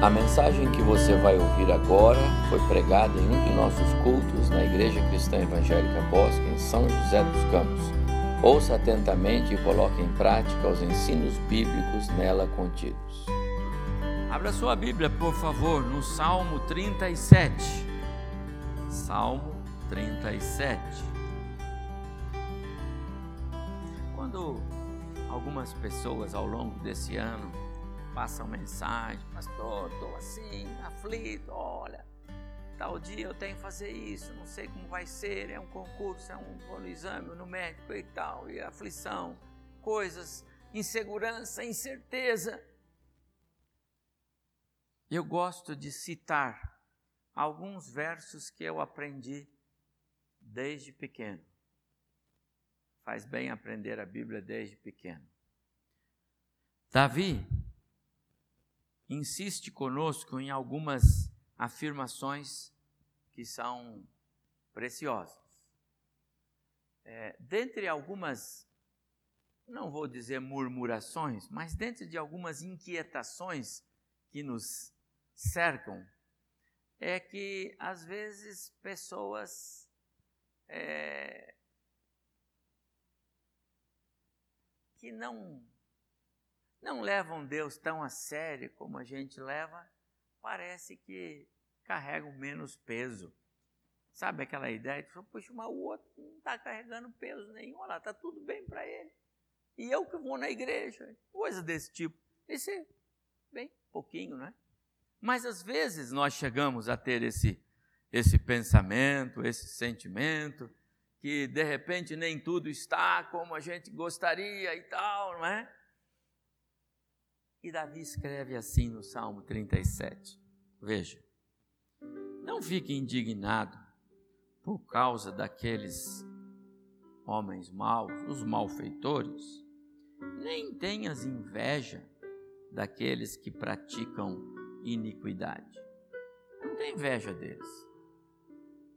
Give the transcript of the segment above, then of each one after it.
A mensagem que você vai ouvir agora foi pregada em um de nossos cultos na Igreja Cristã Evangélica Bosque, em São José dos Campos. Ouça atentamente e coloque em prática os ensinos bíblicos nela contidos. Abra sua Bíblia, por favor, no Salmo 37. Salmo 37. Quando algumas pessoas ao longo desse ano passam mensagem, pastor, estou assim, aflito, olha, tal dia eu tenho que fazer isso, não sei como vai ser, é um concurso, é um, exame, no médico e tal, e aflição, coisas, insegurança, incerteza. Eu gosto de citar alguns versos que eu aprendi desde pequeno. Faz bem aprender a Bíblia desde pequeno. Davi insiste conosco em algumas afirmações que são preciosas. É, dentre algumas, não vou dizer murmurações, mas dentro de algumas inquietações que nos cercam, é que às vezes pessoas é, que não não levam Deus tão a sério como a gente leva, parece que carregam menos peso. Sabe aquela ideia de, puxa, mas o outro não está carregando peso nenhum, olha lá, está tudo bem para ele. E eu que vou na igreja, coisa desse tipo. Esse é bem pouquinho, né? Mas às vezes nós chegamos a ter esse, esse pensamento, esse sentimento, que de repente nem tudo está como a gente gostaria e tal, não é? E Davi escreve assim no Salmo 37. Veja: Não fique indignado por causa daqueles homens maus, os malfeitores, nem tenhas inveja daqueles que praticam iniquidade. Não tem inveja deles.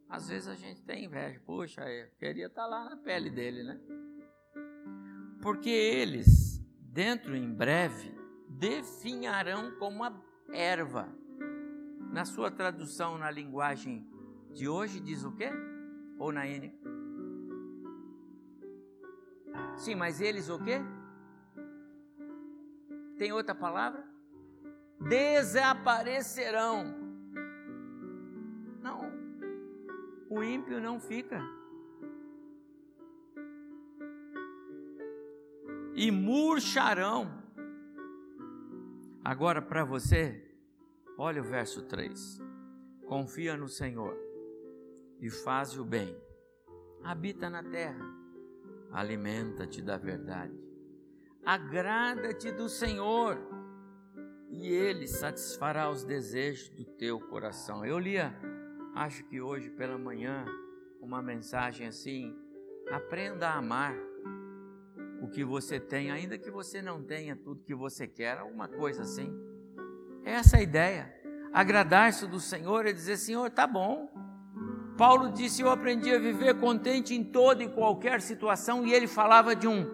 Às vezes a gente tem inveja. Poxa, eu queria estar lá na pele dele, né? Porque eles, dentro em breve, definharão como a erva. Na sua tradução na linguagem de hoje diz o quê? Ou na N? Sim, mas eles o quê? Tem outra palavra? Desaparecerão. Não. O ímpio não fica. E murcharão Agora, para você, olha o verso 3. Confia no Senhor e faz o bem. Habita na terra, alimenta-te da verdade. Agrada-te do Senhor e Ele satisfará os desejos do teu coração. Eu lia, acho que hoje pela manhã, uma mensagem assim: aprenda a amar o que você tem, ainda que você não tenha tudo que você quer, alguma coisa assim. Essa é a ideia. Agradar-se do Senhor é dizer: Senhor, tá bom. Paulo disse: Eu aprendi a viver contente em toda e qualquer situação, e ele falava de um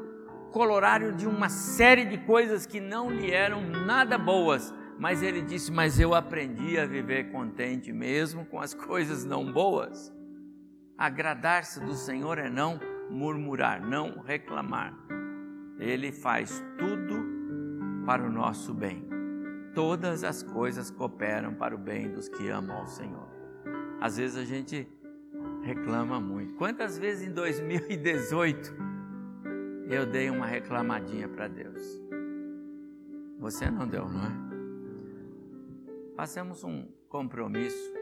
colorário de uma série de coisas que não lhe eram nada boas, mas ele disse: Mas eu aprendi a viver contente mesmo com as coisas não boas. Agradar-se do Senhor é não murmurar, não reclamar. Ele faz tudo para o nosso bem. Todas as coisas cooperam para o bem dos que amam ao Senhor. Às vezes a gente reclama muito. Quantas vezes em 2018 eu dei uma reclamadinha para Deus? Você não deu, não é? Façamos um compromisso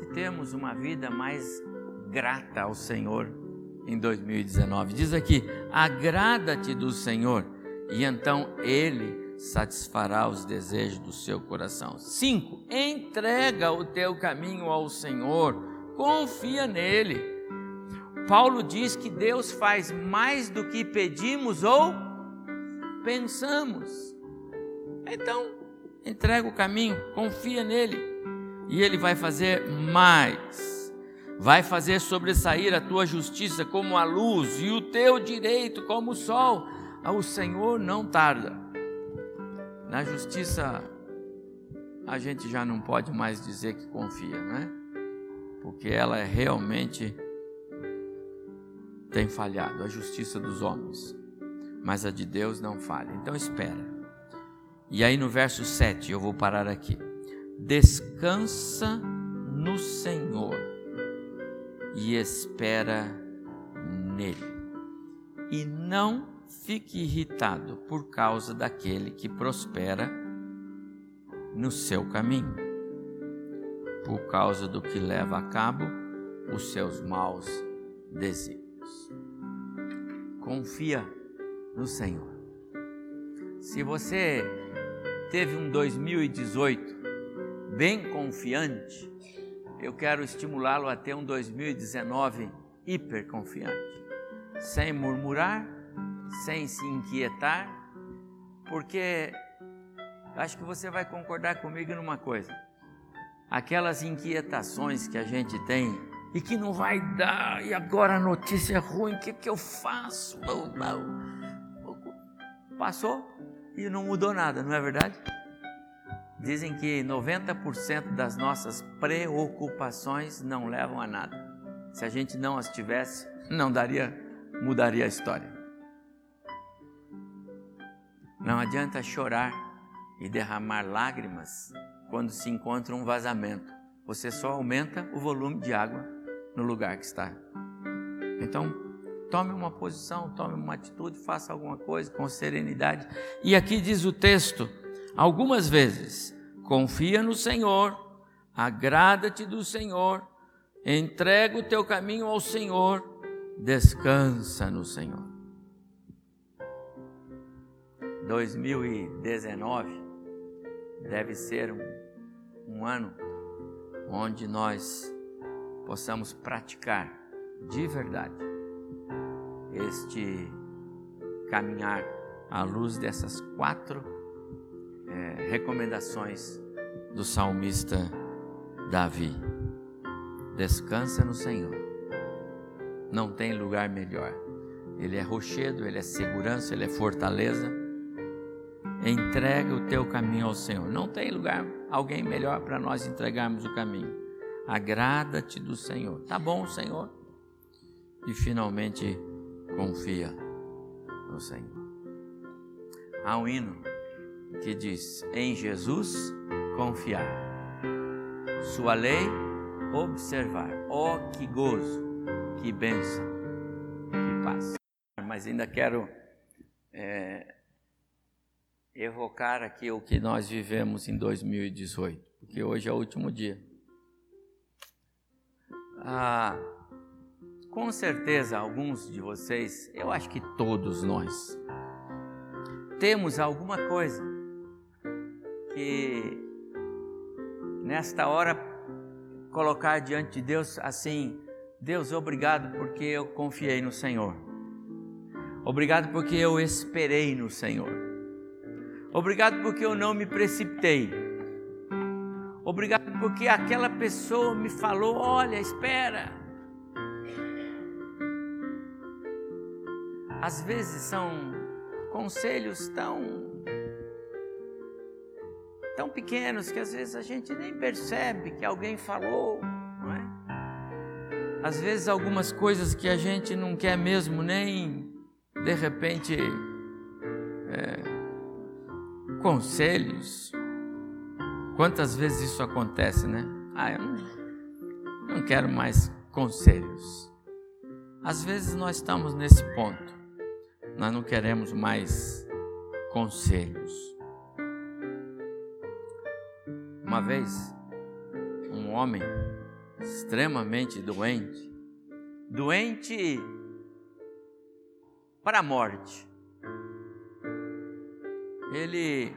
de termos uma vida mais grata ao Senhor em 2019. Diz aqui: agrada-te do Senhor, e então Ele satisfará os desejos do seu coração. 5. Entrega o teu caminho ao Senhor, confia nele. Paulo diz que Deus faz mais do que pedimos ou pensamos. Então, entrega o caminho, confia nele, e ele vai fazer mais vai fazer sobressair a tua justiça como a luz e o teu direito como o sol. O Senhor não tarda. Na justiça a gente já não pode mais dizer que confia, não é? Porque ela realmente tem falhado, a justiça dos homens, mas a de Deus não falha. Então espera. E aí no verso 7, eu vou parar aqui. Descansa no Senhor e espera nele. E não fique irritado por causa daquele que prospera no seu caminho, por causa do que leva a cabo os seus maus desígnios. Confia no Senhor. Se você teve um 2018 bem confiante, eu quero estimulá-lo a ter um 2019 hiper confiante, sem murmurar, sem se inquietar, porque acho que você vai concordar comigo numa coisa. Aquelas inquietações que a gente tem e que não vai dar, e agora a notícia é ruim, o que, que eu faço? Passou e não mudou nada, não é verdade? Dizem que 90% das nossas preocupações não levam a nada. Se a gente não as tivesse, não daria, mudaria a história. Não adianta chorar e derramar lágrimas quando se encontra um vazamento. Você só aumenta o volume de água no lugar que está. Então, tome uma posição, tome uma atitude, faça alguma coisa com serenidade. E aqui diz o texto, algumas vezes: confia no Senhor, agrada-te do Senhor, entrega o teu caminho ao Senhor, descansa no Senhor. 2019 deve ser um, um ano onde nós possamos praticar de verdade este caminhar à luz dessas quatro é, recomendações do salmista Davi. Descansa no Senhor, não tem lugar melhor. Ele é rochedo, ele é segurança, ele é fortaleza Entrega o teu caminho ao Senhor. Não tem lugar, alguém melhor para nós entregarmos o caminho. Agrada-te do Senhor. Tá bom, Senhor? E finalmente confia no Senhor. Há um hino que diz: Em Jesus confiar, Sua lei observar. Oh, que gozo, que bênção, que paz. Mas ainda quero é, evocar aqui o que nós vivemos em 2018, porque hoje é o último dia. Ah, com certeza, alguns de vocês, eu acho que todos nós, temos alguma coisa que nesta hora colocar diante de Deus assim: Deus, obrigado porque eu confiei no Senhor. Obrigado porque eu esperei no Senhor. Obrigado porque eu não me precipitei. Obrigado porque aquela pessoa me falou: olha, espera. Às vezes são conselhos tão tão pequenos que às vezes a gente nem percebe que alguém falou, não é? Às vezes algumas coisas que a gente não quer mesmo nem de repente é, conselhos. Quantas vezes isso acontece, né? Ah, eu não, não quero mais conselhos. Às vezes nós estamos nesse ponto. Nós não queremos mais conselhos. Uma vez, um homem extremamente doente, doente para a morte, ele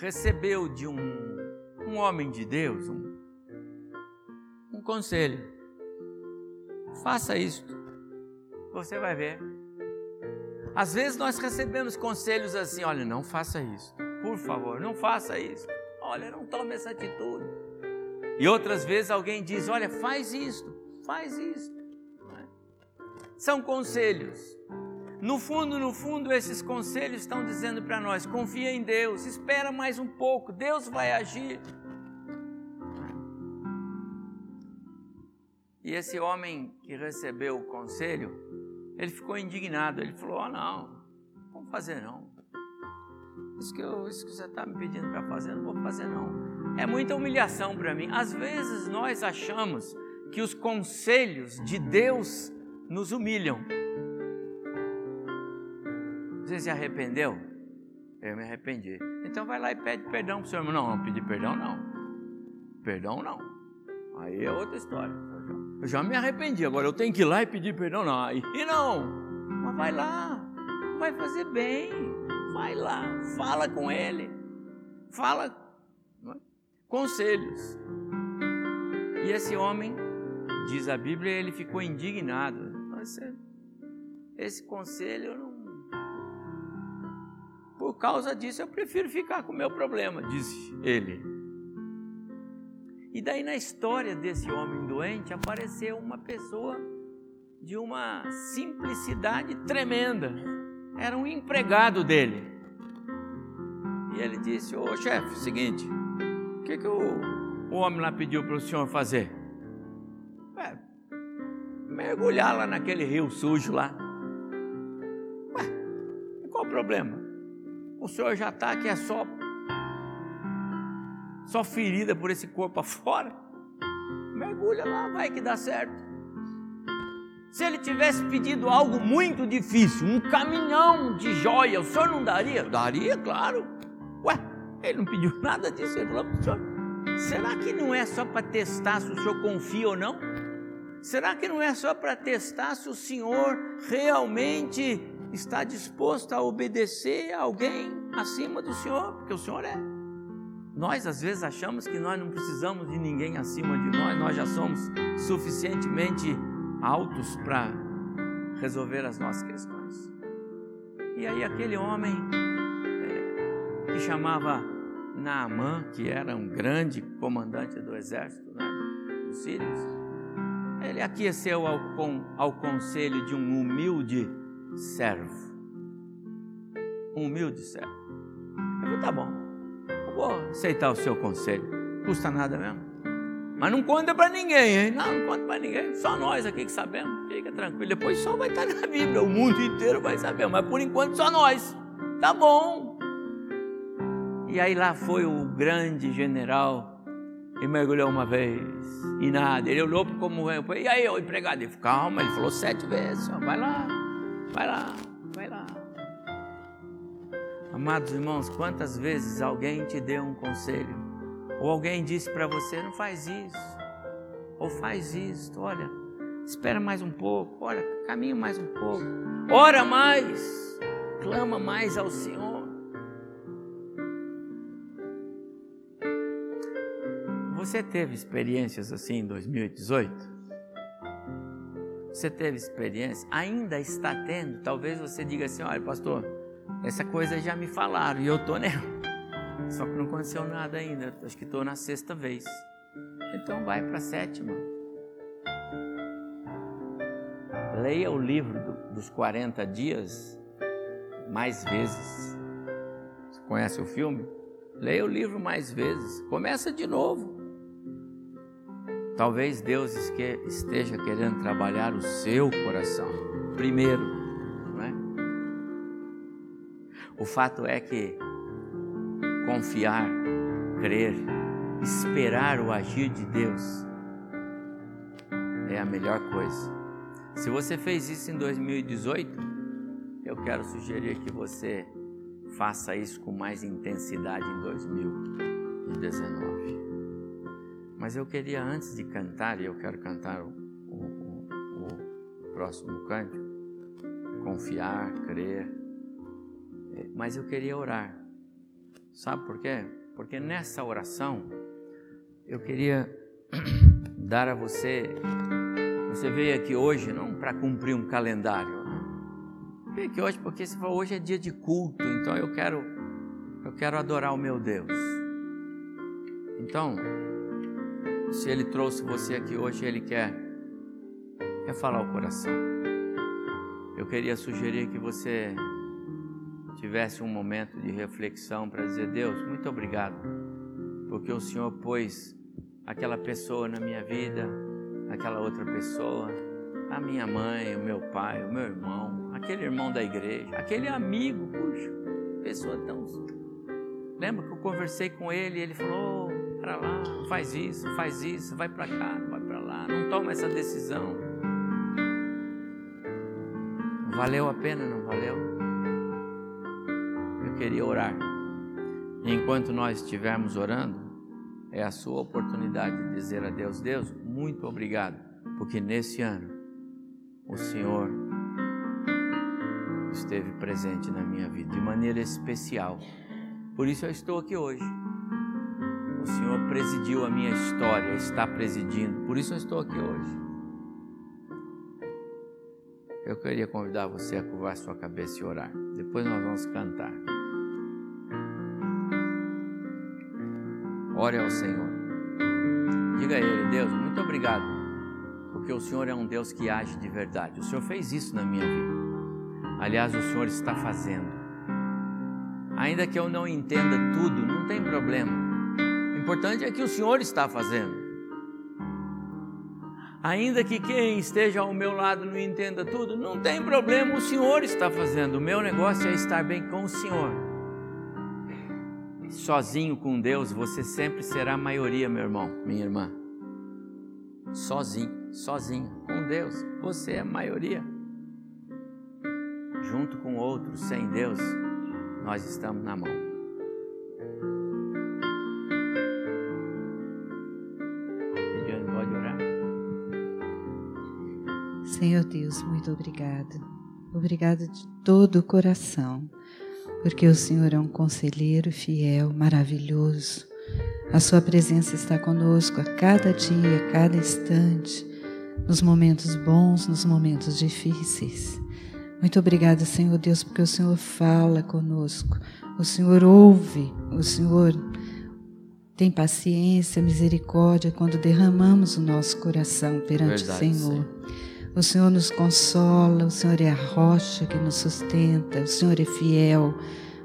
recebeu de um, um homem de Deus um, um conselho. Faça isto, você vai ver. Às vezes nós recebemos conselhos assim: olha, não faça isso, por favor, não faça isso, olha, não tome essa atitude. E outras vezes alguém diz: olha, faz isto, faz isto. São conselhos No fundo, no fundo, esses conselhos estão dizendo para nós: confia em Deus, espera mais um pouco, Deus vai agir. E esse homem que recebeu o conselho, ele ficou indignado. Ele falou: oh, não, não vou fazer não. Isso que, eu, isso que você está me pedindo para fazer, não vou fazer não. É muita humilhação para mim. Às vezes nós achamos que os conselhos de Deus nos humilham. Você se arrependeu? Eu me arrependi. Então vai lá e pede perdão para o Senhor. Não, não, pedir perdão não. Perdão não. Aí é outra história. Eu já me arrependi, agora eu tenho que ir lá e pedir perdão. Não, aí não. Mas vai lá, vai fazer bem. Vai lá, fala com ele. Fala é? conselhos. E esse homem, diz a Bíblia, ele ficou indignado. Esse, esse conselho não. Por causa disso, eu prefiro ficar com o meu problema, disse ele. E daí na história desse homem doente apareceu uma pessoa de uma simplicidade tremenda. Era um empregado dele. E ele disse: Ô chefe, seguinte, o que, que o, o homem lá pediu para o senhor fazer? É, mergulhar lá naquele rio sujo lá. Ué, qual o problema? O senhor já está aqui, é só só ferida por esse corpo afora. Mergulha lá, vai que dá certo. Se ele tivesse pedido algo muito difícil, um caminhão de joia, o senhor não daria? Daria, claro. Ué, ele não pediu nada disso, ele falou para o senhor: será que não é só para testar se o senhor confia ou não? Será que não é só para testar se o senhor realmente está disposto a obedecer a alguém acima do senhor? Porque o senhor é. Nós às vezes achamos que nós não precisamos de ninguém acima de nós, nós já somos suficientemente altos para resolver as nossas questões. E aí aquele homem é, que chamava Naamã, que era um grande comandante do exército né, dos sírios, ele aqueceu ao, ao conselho de um humilde servo. Um humilde servo. Eu falei, tá bom, vou aceitar o seu conselho. Custa nada mesmo. Mas não conta para ninguém, hein? Não, não conta para ninguém. Só nós aqui que sabemos. Fica tranquilo. Depois só vai estar na Bíblia. O mundo inteiro vai saber. Mas por enquanto só nós. Tá bom. E aí lá foi o grande general e mergulhou uma vez. E nada. Ele olhou como eu. E aí, o empregado? Ele falou, calma. Ele falou sete vezes. Vai lá. Vai lá. Vai lá. Amados irmãos, quantas vezes alguém te deu um conselho, ou alguém disse para você: não faz isso, ou faz isso, olha, espera mais um pouco, olha, caminha mais um pouco, ora mais, clama mais ao Senhor. Você teve experiências assim em 2018? Você teve experiência? Ainda está tendo? Talvez você diga assim: olha, pastor essa coisa já me falaram e eu tô nela. Só que não aconteceu nada ainda. Acho que estou na sexta vez. Então vai para a sétima. Leia o livro do, dos 40 dias mais vezes. Você conhece o filme? Leia o livro mais vezes. Começa de novo. Talvez Deus esteja querendo trabalhar o seu coração primeiro o fato é que confiar, crer, esperar o agir de Deus é a melhor coisa. Se você fez isso em 2018, eu quero sugerir que você faça isso com mais intensidade em 2019. Mas eu queria, antes de cantar, e eu quero cantar o, o, o, próximo cântico, confiar, crer, mas eu queria orar. Sabe por quê? Porque nessa oração eu queria dar a você. Você veio aqui hoje não para cumprir um calendário. Né? Veio aqui hoje porque você falou, hoje é dia de culto, então eu quero eu quero adorar o meu Deus. Então, se ele trouxe você aqui hoje, ele quer quer falar o coração. Eu queria sugerir que você tivesse um momento de reflexão para dizer: Deus, muito obrigado, porque o Senhor pôs aquela pessoa na minha vida, aquela outra pessoa, a minha mãe, o meu pai, o meu irmão, aquele irmão da igreja, aquele amigo, puxa, pessoa tão. Lembra que eu conversei com ele e ele falou: oh, para lá, faz isso, faz isso, vai para cá, vai para lá, não toma essa decisão. Valeu a pena, não valeu? Queria orar. Enquanto nós estivermos orando, é a sua oportunidade de dizer a Deus: Deus, muito obrigado, porque nesse ano o Senhor esteve presente na minha vida de maneira especial. Por isso eu estou aqui hoje. O Senhor presidiu a minha história, está presidindo. Por isso eu estou aqui hoje. Eu queria convidar você a curvar sua cabeça e orar. Depois nós vamos cantar. Ore ao Senhor. Diga a Ele, Deus, muito obrigado, porque o Senhor é um Deus que age de verdade. O Senhor fez isso na minha vida. Aliás, o Senhor está fazendo. Ainda que eu não entenda tudo, não tem problema. O importante é que o Senhor está fazendo. Ainda que quem esteja ao meu lado não entenda tudo, não tem problema, o Senhor está fazendo. O meu negócio é estar bem com o Senhor sozinho com Deus, você sempre será a maioria, meu irmão, minha irmã. Sozinho, sozinho com Deus, você é a maioria. Junto com outros, sem Deus, nós estamos na mão. Ediane, pode orar? Senhor Deus, muito obrigado. Obrigado de todo o coração porque o Senhor é um conselheiro fiel, maravilhoso. A Sua presença está conosco a cada dia, a cada instante, nos momentos bons, nos momentos difíceis. Muito obrigada, Senhor Deus, porque o Senhor fala conosco, o Senhor ouve, o Senhor tem paciência, misericórdia quando derramamos o nosso coração perante Verdade, o Senhor. Senhor. O Senhor nos consola, o Senhor é a rocha que nos sustenta, o Senhor é fiel,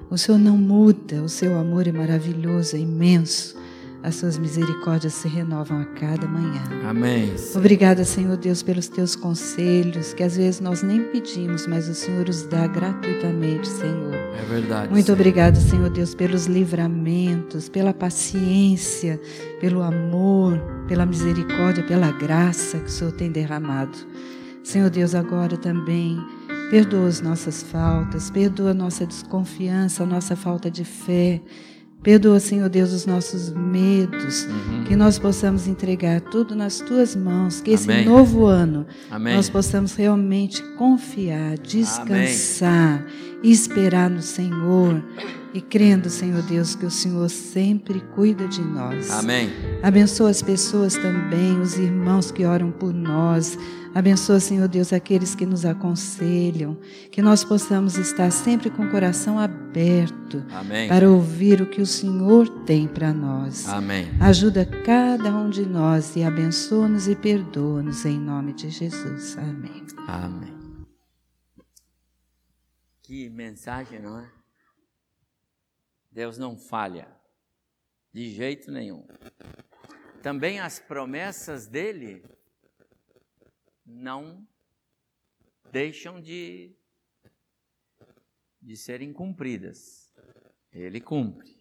o Senhor não muda, o seu amor é maravilhoso, é imenso. As suas misericórdias se renovam a cada manhã. Amém. Obrigada, Senhor Deus, pelos teus conselhos, que às vezes nós nem pedimos, mas o Senhor os dá gratuitamente, Senhor. É verdade. Muito obrigada, Senhor Deus, pelos livramentos, pela paciência, pelo amor, pela misericórdia, pela graça que o Senhor tem derramado. Senhor Deus, agora também perdoa as nossas faltas, perdoa a nossa desconfiança, a nossa falta de fé. Perdoa, Senhor Deus, os nossos medos, uhum. que nós possamos entregar tudo nas tuas mãos, que esse Amém. novo ano Amém. nós possamos realmente confiar, descansar, Amém. Esperar no Senhor e crendo, Senhor Deus, que o Senhor sempre cuida de nós. Amém. Abençoa as pessoas também, os irmãos que oram por nós. Abençoa, Senhor Deus, aqueles que nos aconselham, que nós possamos estar sempre com o coração aberto Amém. para ouvir o que o Senhor tem para nós. Amém. Ajuda cada um de nós e abençoa-nos e perdoa-nos em nome de Jesus. Amém. Amém. Que mensagem, não é? Deus não falha, de jeito nenhum. Também as promessas dele não deixam de, de serem cumpridas. Ele cumpre.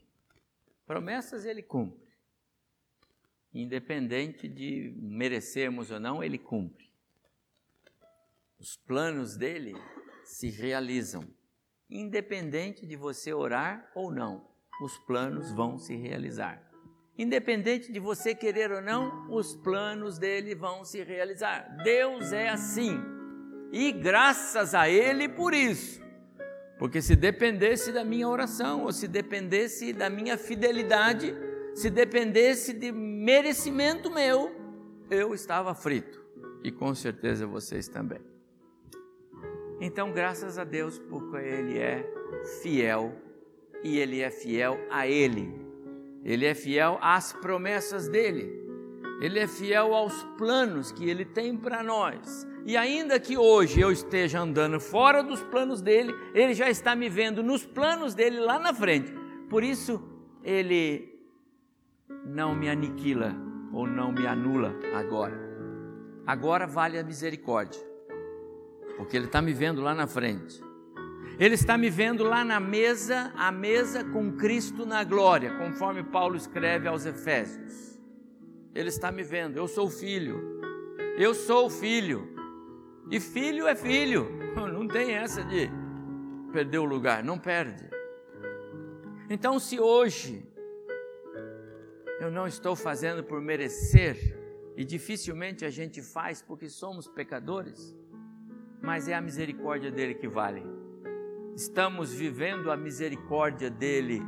Promessas ele cumpre. Independente de merecermos ou não, ele cumpre. Os planos dele se realizam independente de você orar ou não, os planos vão se realizar. Independente de você querer ou não, os planos dele vão se realizar. Deus é assim. E graças a ele por isso. Porque se dependesse da minha oração, ou se dependesse da minha fidelidade, se dependesse de merecimento meu, eu estava frito. E com certeza vocês também. Então, graças a Deus, porque Ele é fiel e Ele é fiel a Ele. Ele é fiel às promessas dele. Ele é fiel aos planos que ele tem para nós. E ainda que hoje eu esteja andando fora dos planos dele, ele já está me vendo nos planos dele lá na frente. Por isso, ele não me aniquila ou não me anula agora. Agora vale a misericórdia, porque ele está me vendo lá na frente. Ele está me vendo lá na mesa, a mesa com Cristo na glória, conforme Paulo escreve aos Efésios. Ele está me vendo, eu sou filho, eu sou filho, e filho é filho, não tem essa de perder o lugar, não perde. Então, se hoje eu não estou fazendo por merecer, e dificilmente a gente faz porque somos pecadores, mas é a misericórdia dele que vale. Estamos vivendo a misericórdia dele.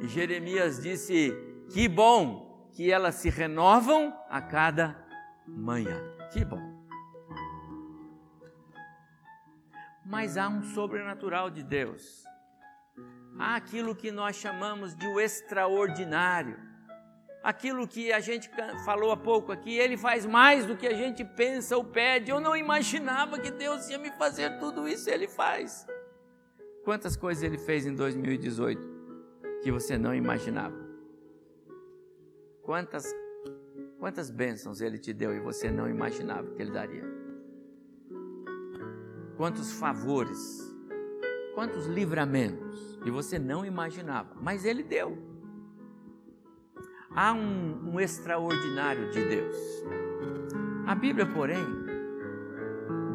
E Jeremias disse: Que bom que elas se renovam a cada manhã. Que bom. Mas há um sobrenatural de Deus. Há aquilo que nós chamamos de o extraordinário aquilo que a gente falou há pouco aqui, ele faz mais do que a gente pensa ou pede. Eu não imaginava que Deus ia me fazer tudo isso, ele faz. Quantas coisas ele fez em 2018 que você não imaginava? Quantas quantas bênçãos ele te deu e você não imaginava que ele daria? Quantos favores? Quantos livramentos e você não imaginava, mas ele deu. Há um, um extraordinário de Deus. A Bíblia, porém,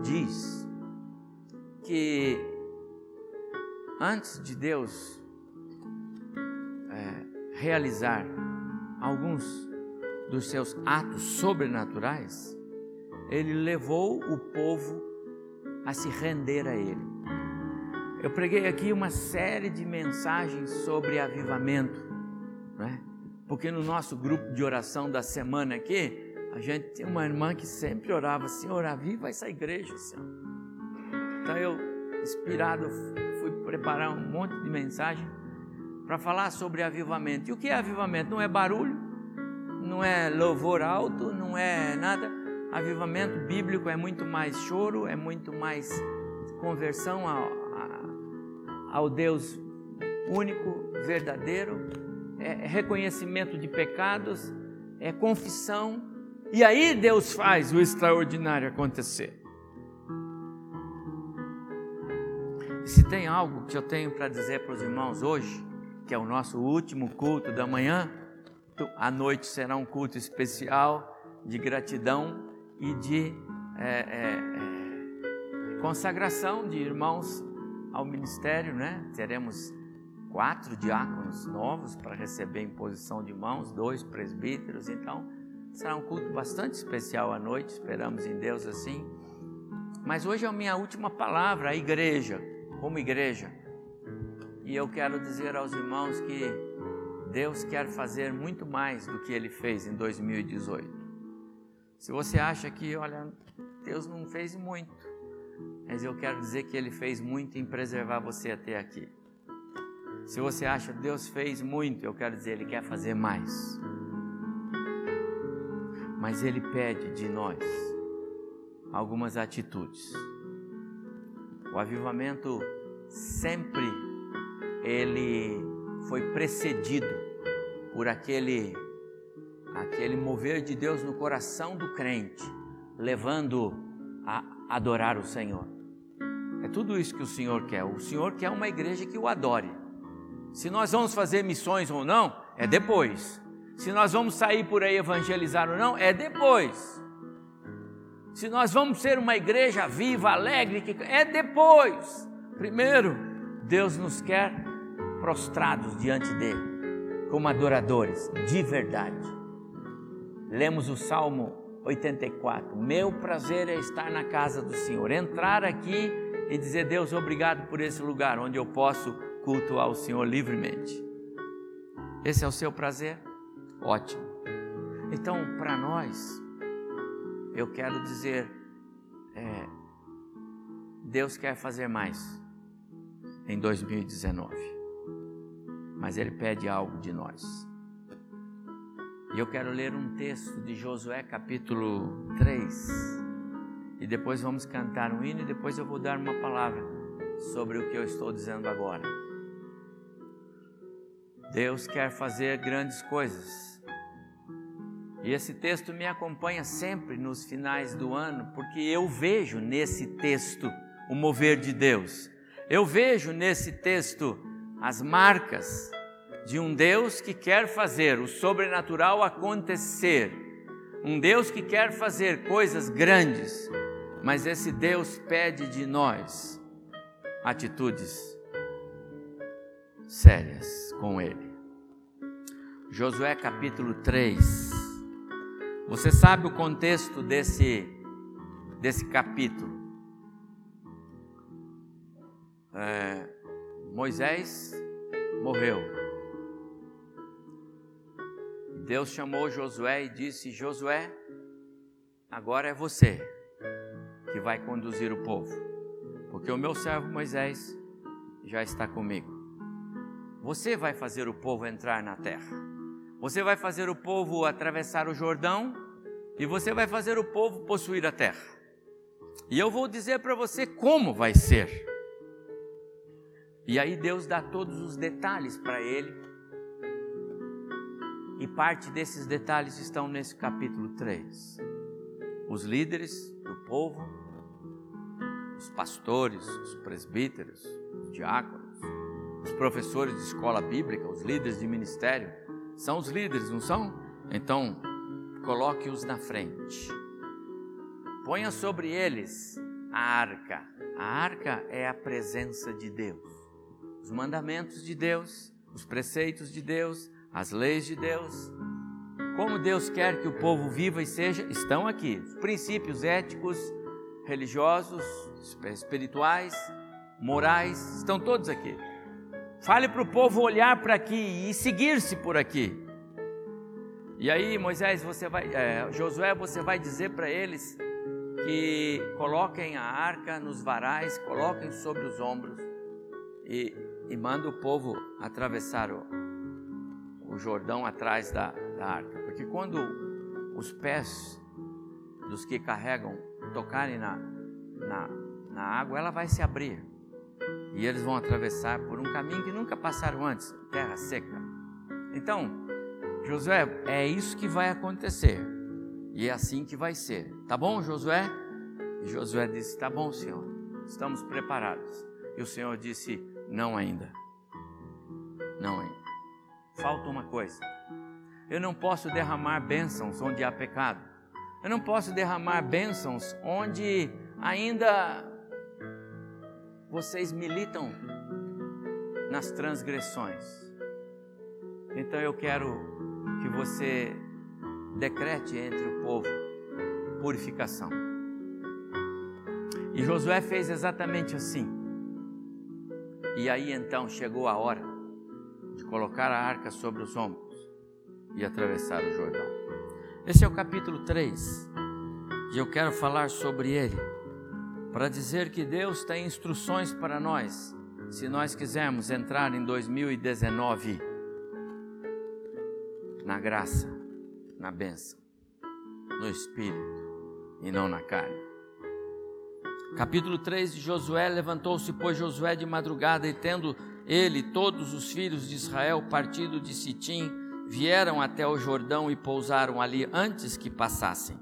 diz que antes de Deus é, realizar alguns dos seus atos sobrenaturais, ele levou o povo a se render a ele. Eu preguei aqui uma série de mensagens sobre avivamento, né? Porque no nosso grupo de oração da semana aqui, a gente tinha uma irmã que sempre orava, Senhor, aviva essa igreja, Senhor. Então eu, inspirado, fui preparar um monte de mensagem para falar sobre avivamento. E o que é avivamento? Não é barulho, não é louvor alto, não é nada. Avivamento bíblico é muito mais choro, é muito mais conversão ao, ao Deus único, verdadeiro é reconhecimento de pecados, é confissão, e aí Deus faz o extraordinário acontecer. se tem algo que eu tenho para dizer para os irmãos hoje, que é o nosso último culto da manhã, à noite será um culto especial de gratidão e de é, é, é, consagração de irmãos ao ministério, né? Teremos quatro diáconos novos para receber imposição de mãos, dois presbíteros, então será um culto bastante especial à noite, esperamos em Deus assim. Mas hoje é a minha última palavra, a igreja, como igreja. E eu quero dizer aos irmãos que Deus quer fazer muito mais do que ele fez em 2018. Se você acha que, olha, Deus não fez muito, mas eu quero dizer que ele fez muito em preservar você até aqui. Se você acha que Deus fez muito, eu quero dizer, Ele quer fazer mais. Mas Ele pede de nós algumas atitudes. O avivamento sempre ele foi precedido por aquele aquele mover de Deus no coração do crente, levando a adorar o Senhor. É tudo isso que o Senhor quer. O Senhor quer uma igreja que o adore. Se nós vamos fazer missões ou não, é depois. Se nós vamos sair por aí evangelizar ou não, é depois. Se nós vamos ser uma igreja viva, alegre, é depois. Primeiro, Deus nos quer prostrados diante dele, como adoradores, de verdade. Lemos o Salmo 84. Meu prazer é estar na casa do Senhor, entrar aqui e dizer: Deus, obrigado por esse lugar onde eu posso cultuar o Senhor livremente. Esse é o seu prazer? Ótimo. Então, para nós, eu quero dizer, é, Deus quer fazer mais em 2019, mas Ele pede algo de nós. E eu quero ler um texto de Josué capítulo 3. E depois vamos cantar um hino e depois eu vou dar uma palavra sobre o que eu estou dizendo agora. Deus quer fazer grandes coisas. E esse texto me acompanha sempre nos finais do ano, porque eu vejo nesse texto o mover de Deus. Eu vejo nesse texto as marcas de um Deus que quer fazer o sobrenatural acontecer, um Deus que quer fazer coisas grandes, mas esse Deus pede de nós atitudes sérias com Ele. Josué capítulo 3. Você sabe o contexto desse, desse capítulo? É, Moisés morreu. Deus chamou Josué e disse: Josué, agora é você que vai conduzir o povo, porque o meu servo Moisés já está comigo. Você vai fazer o povo entrar na terra, você vai fazer o povo atravessar o Jordão e você vai fazer o povo possuir a terra. E eu vou dizer para você como vai ser. E aí Deus dá todos os detalhes para ele e parte desses detalhes estão nesse capítulo 3. Os líderes do povo, os pastores, os presbíteros, os diáconos, os professores de escola bíblica, os líderes de ministério, são os líderes, não são? Então, coloque-os na frente. Ponha sobre eles a arca. A arca é a presença de Deus. Os mandamentos de Deus, os preceitos de Deus, as leis de Deus, como Deus quer que o povo viva e seja, estão aqui. Os princípios éticos, religiosos, espirituais, morais, estão todos aqui. Fale para o povo olhar para aqui e seguir-se por aqui. E aí, Moisés, você vai, é, Josué, você vai dizer para eles que coloquem a arca nos varais, coloquem sobre os ombros e, e manda o povo atravessar o, o Jordão atrás da, da arca. Porque quando os pés dos que carregam tocarem na, na, na água, ela vai se abrir. E eles vão atravessar por um caminho que nunca passaram antes terra seca. Então, Josué, é isso que vai acontecer. E é assim que vai ser. Tá bom, Josué? E Josué disse: Tá bom, Senhor, estamos preparados. E o Senhor disse: Não ainda. Não ainda falta uma coisa. Eu não posso derramar bênçãos onde há pecado. Eu não posso derramar bênçãos onde ainda vocês militam nas transgressões. Então eu quero que você decrete entre o povo purificação. E Josué fez exatamente assim. E aí então chegou a hora de colocar a arca sobre os ombros e atravessar o Jordão. Esse é o capítulo 3 e eu quero falar sobre ele para dizer que Deus tem instruções para nós se nós quisermos entrar em 2019 na graça, na bênção, no espírito e não na carne. Capítulo 3 de Josué: Levantou-se, pois, Josué de madrugada e, tendo ele todos os filhos de Israel, partido de Sitim, vieram até o Jordão e pousaram ali antes que passassem.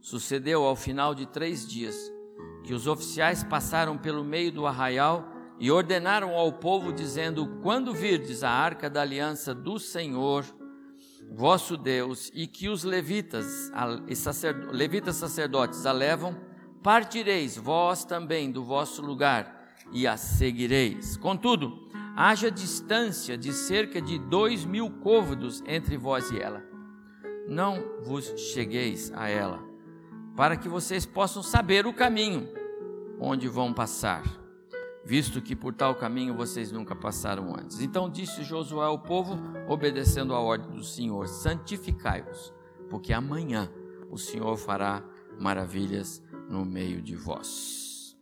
Sucedeu ao final de três dias que os oficiais passaram pelo meio do arraial e ordenaram ao povo, dizendo: Quando virdes a arca da aliança do Senhor, vosso Deus, e que os levitas, levitas sacerdotes a levam, partireis vós também do vosso lugar e a seguireis. Contudo, haja distância de cerca de dois mil côvados entre vós e ela. Não vos chegueis a ela, para que vocês possam saber o caminho onde vão passar, visto que por tal caminho vocês nunca passaram antes. Então disse Josué ao povo, obedecendo à ordem do Senhor: Santificai-vos, porque amanhã o Senhor fará maravilhas no meio de vós.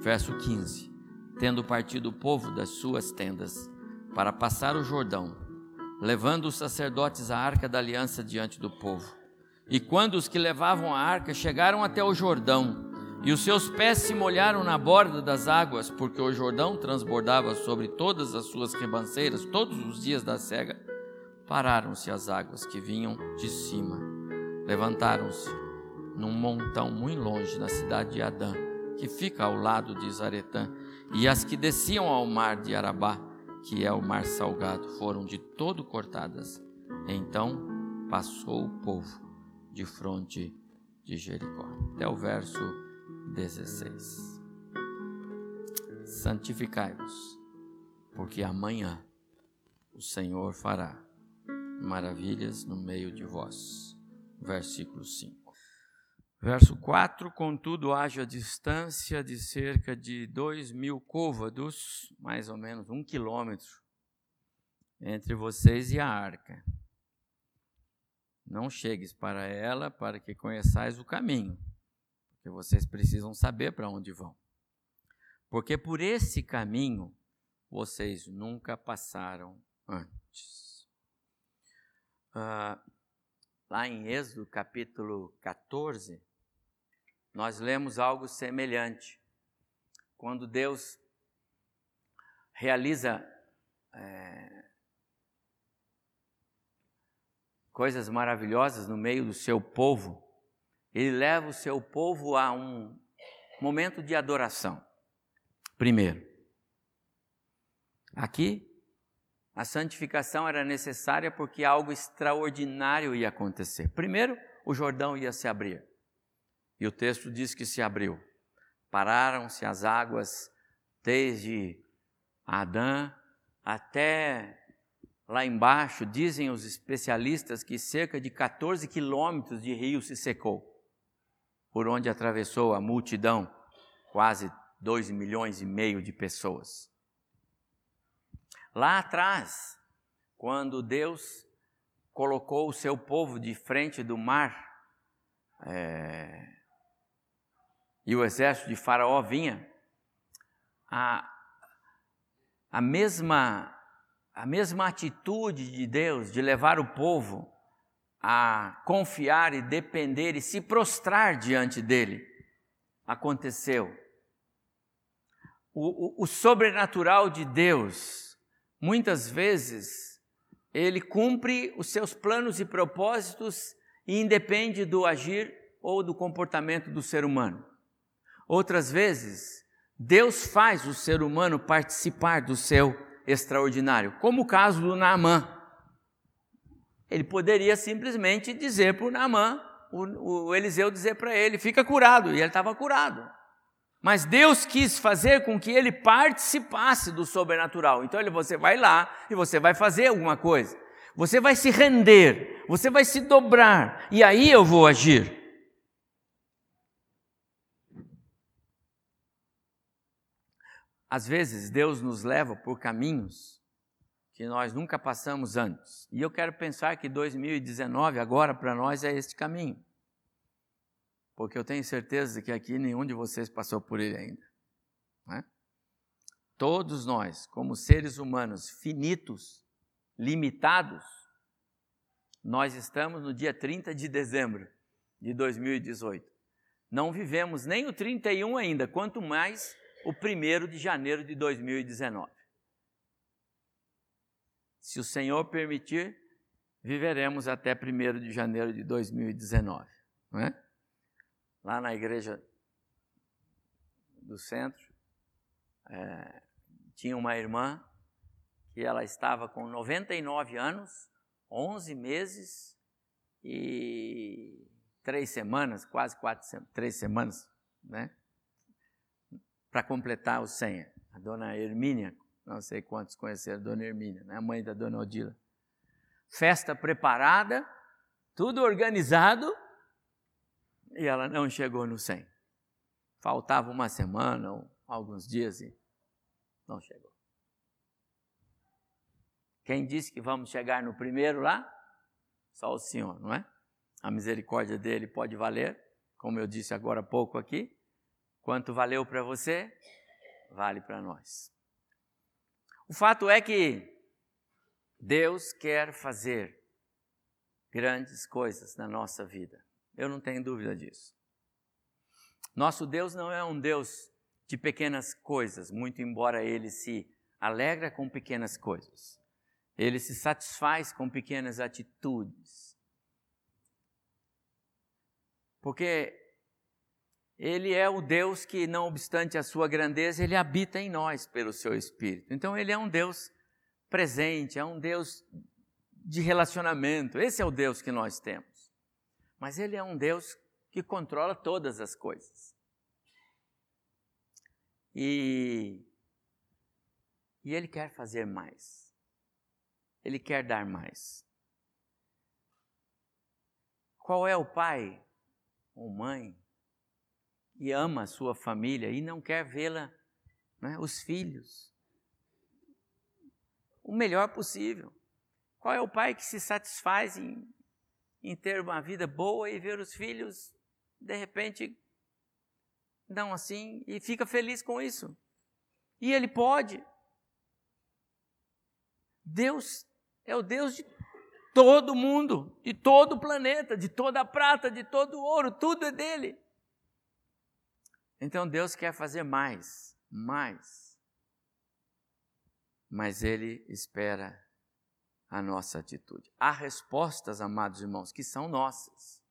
Verso 15 tendo partido o povo das suas tendas para passar o Jordão, levando os sacerdotes a arca da aliança diante do povo. E quando os que levavam a arca chegaram até o Jordão, e os seus pés se molharam na borda das águas, porque o Jordão transbordava sobre todas as suas ribanceiras todos os dias da cega, pararam-se as águas que vinham de cima. Levantaram-se num montão muito longe na cidade de Adã, que fica ao lado de Zaretã, e as que desciam ao mar de Arabá, que é o mar salgado, foram de todo cortadas. Então passou o povo de fronte de Jericó. Até o verso 16. Santificai-vos, porque amanhã o Senhor fará maravilhas no meio de vós. Versículo 5. Verso 4: Contudo, haja distância de cerca de dois mil côvados, mais ou menos um quilômetro, entre vocês e a arca. Não chegues para ela para que conheçais o caminho, porque vocês precisam saber para onde vão. Porque por esse caminho vocês nunca passaram antes. Ah, lá em Êxodo capítulo 14, nós lemos algo semelhante. Quando Deus realiza é, coisas maravilhosas no meio do seu povo, ele leva o seu povo a um momento de adoração. Primeiro, aqui a santificação era necessária porque algo extraordinário ia acontecer. Primeiro, o Jordão ia se abrir. E o texto diz que se abriu. Pararam-se as águas desde Adã até lá embaixo. Dizem os especialistas que cerca de 14 quilômetros de rio se secou, por onde atravessou a multidão, quase 2 milhões e meio de pessoas. Lá atrás, quando Deus colocou o seu povo de frente do mar, é, e o exército de Faraó vinha, a, a, mesma, a mesma atitude de Deus de levar o povo a confiar e depender e se prostrar diante dele aconteceu. O, o, o sobrenatural de Deus, muitas vezes, ele cumpre os seus planos e propósitos e independe do agir ou do comportamento do ser humano. Outras vezes, Deus faz o ser humano participar do seu extraordinário, como o caso do Naamã. Ele poderia simplesmente dizer para o Naamã, o Eliseu dizer para ele, fica curado, e ele estava curado. Mas Deus quis fazer com que ele participasse do sobrenatural. Então ele, você vai lá e você vai fazer alguma coisa. Você vai se render, você vai se dobrar, e aí eu vou agir. Às vezes, Deus nos leva por caminhos que nós nunca passamos antes. E eu quero pensar que 2019, agora, para nós, é este caminho. Porque eu tenho certeza que aqui nenhum de vocês passou por ele ainda. Né? Todos nós, como seres humanos finitos, limitados, nós estamos no dia 30 de dezembro de 2018. Não vivemos nem o 31 ainda, quanto mais o 1 de janeiro de 2019. Se o Senhor permitir, viveremos até 1 de janeiro de 2019. Não é? Lá na igreja do centro, é, tinha uma irmã que ela estava com 99 anos, 11 meses e três semanas, quase quatro, três semanas, né? Para completar o 100. A dona Hermínia, não sei quantos conheceram a dona Hermínia, né? a mãe da dona Odila. Festa preparada, tudo organizado, e ela não chegou no 100. Faltava uma semana ou alguns dias e não chegou. Quem disse que vamos chegar no primeiro lá? Só o Senhor, não é? A misericórdia dele pode valer, como eu disse agora há pouco aqui. Quanto valeu para você, vale para nós. O fato é que Deus quer fazer grandes coisas na nossa vida. Eu não tenho dúvida disso. Nosso Deus não é um Deus de pequenas coisas, muito embora ele se alegra com pequenas coisas. Ele se satisfaz com pequenas atitudes. Porque ele é o Deus que, não obstante a sua grandeza, ele habita em nós pelo seu Espírito. Então, ele é um Deus presente, é um Deus de relacionamento. Esse é o Deus que nós temos. Mas ele é um Deus que controla todas as coisas. E, e ele quer fazer mais. Ele quer dar mais. Qual é o pai ou mãe e ama a sua família e não quer vê-la, né, os filhos, o melhor possível. Qual é o pai que se satisfaz em, em ter uma vida boa e ver os filhos, de repente, não assim, e fica feliz com isso? E ele pode. Deus é o Deus de todo mundo, de todo o planeta, de toda a prata, de todo o ouro, tudo é dele. Então Deus quer fazer mais, mais. Mas Ele espera a nossa atitude. Há respostas, amados irmãos, que são nossas.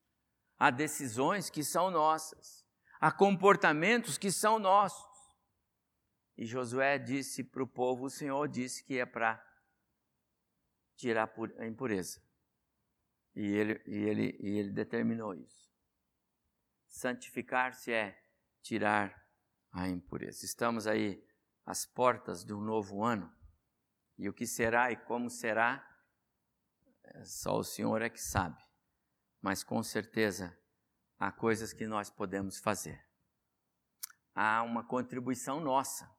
Há decisões que são nossas. Há comportamentos que são nossos. E Josué disse para o povo: o Senhor disse que é para tirar a impureza. E ele, e, ele, e ele determinou isso. Santificar-se é tirar a impureza. Estamos aí às portas de um novo ano, e o que será e como será, é só o Senhor é que sabe. Mas com certeza há coisas que nós podemos fazer. Há uma contribuição nossa,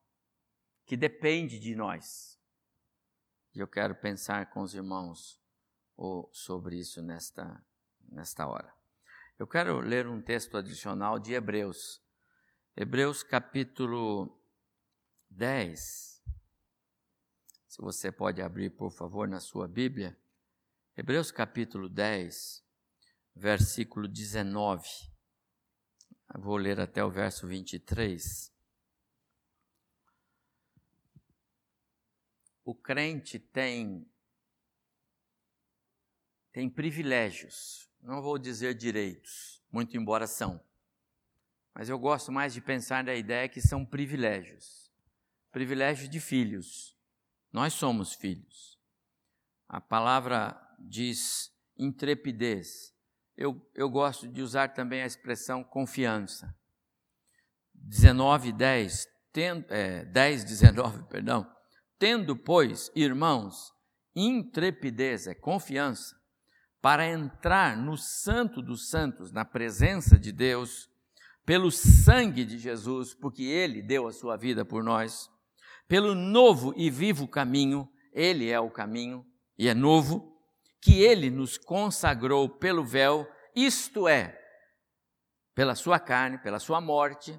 que depende de nós. E eu quero pensar com os irmãos sobre isso nesta, nesta hora. Eu quero ler um texto adicional de Hebreus, Hebreus capítulo 10. Se você pode abrir, por favor, na sua Bíblia. Hebreus capítulo 10, versículo 19. Eu vou ler até o verso 23. O crente tem tem privilégios, não vou dizer direitos, muito embora são mas eu gosto mais de pensar na ideia que são privilégios privilégios de filhos. Nós somos filhos. A palavra diz intrepidez. Eu, eu gosto de usar também a expressão confiança. 19, 10, tendo, é, 10, 19, perdão. Tendo, pois, irmãos, intrepidez, é confiança, para entrar no santo dos santos, na presença de Deus, pelo sangue de Jesus, porque ele deu a sua vida por nós, pelo novo e vivo caminho, ele é o caminho e é novo, que ele nos consagrou pelo véu, isto é, pela sua carne, pela sua morte,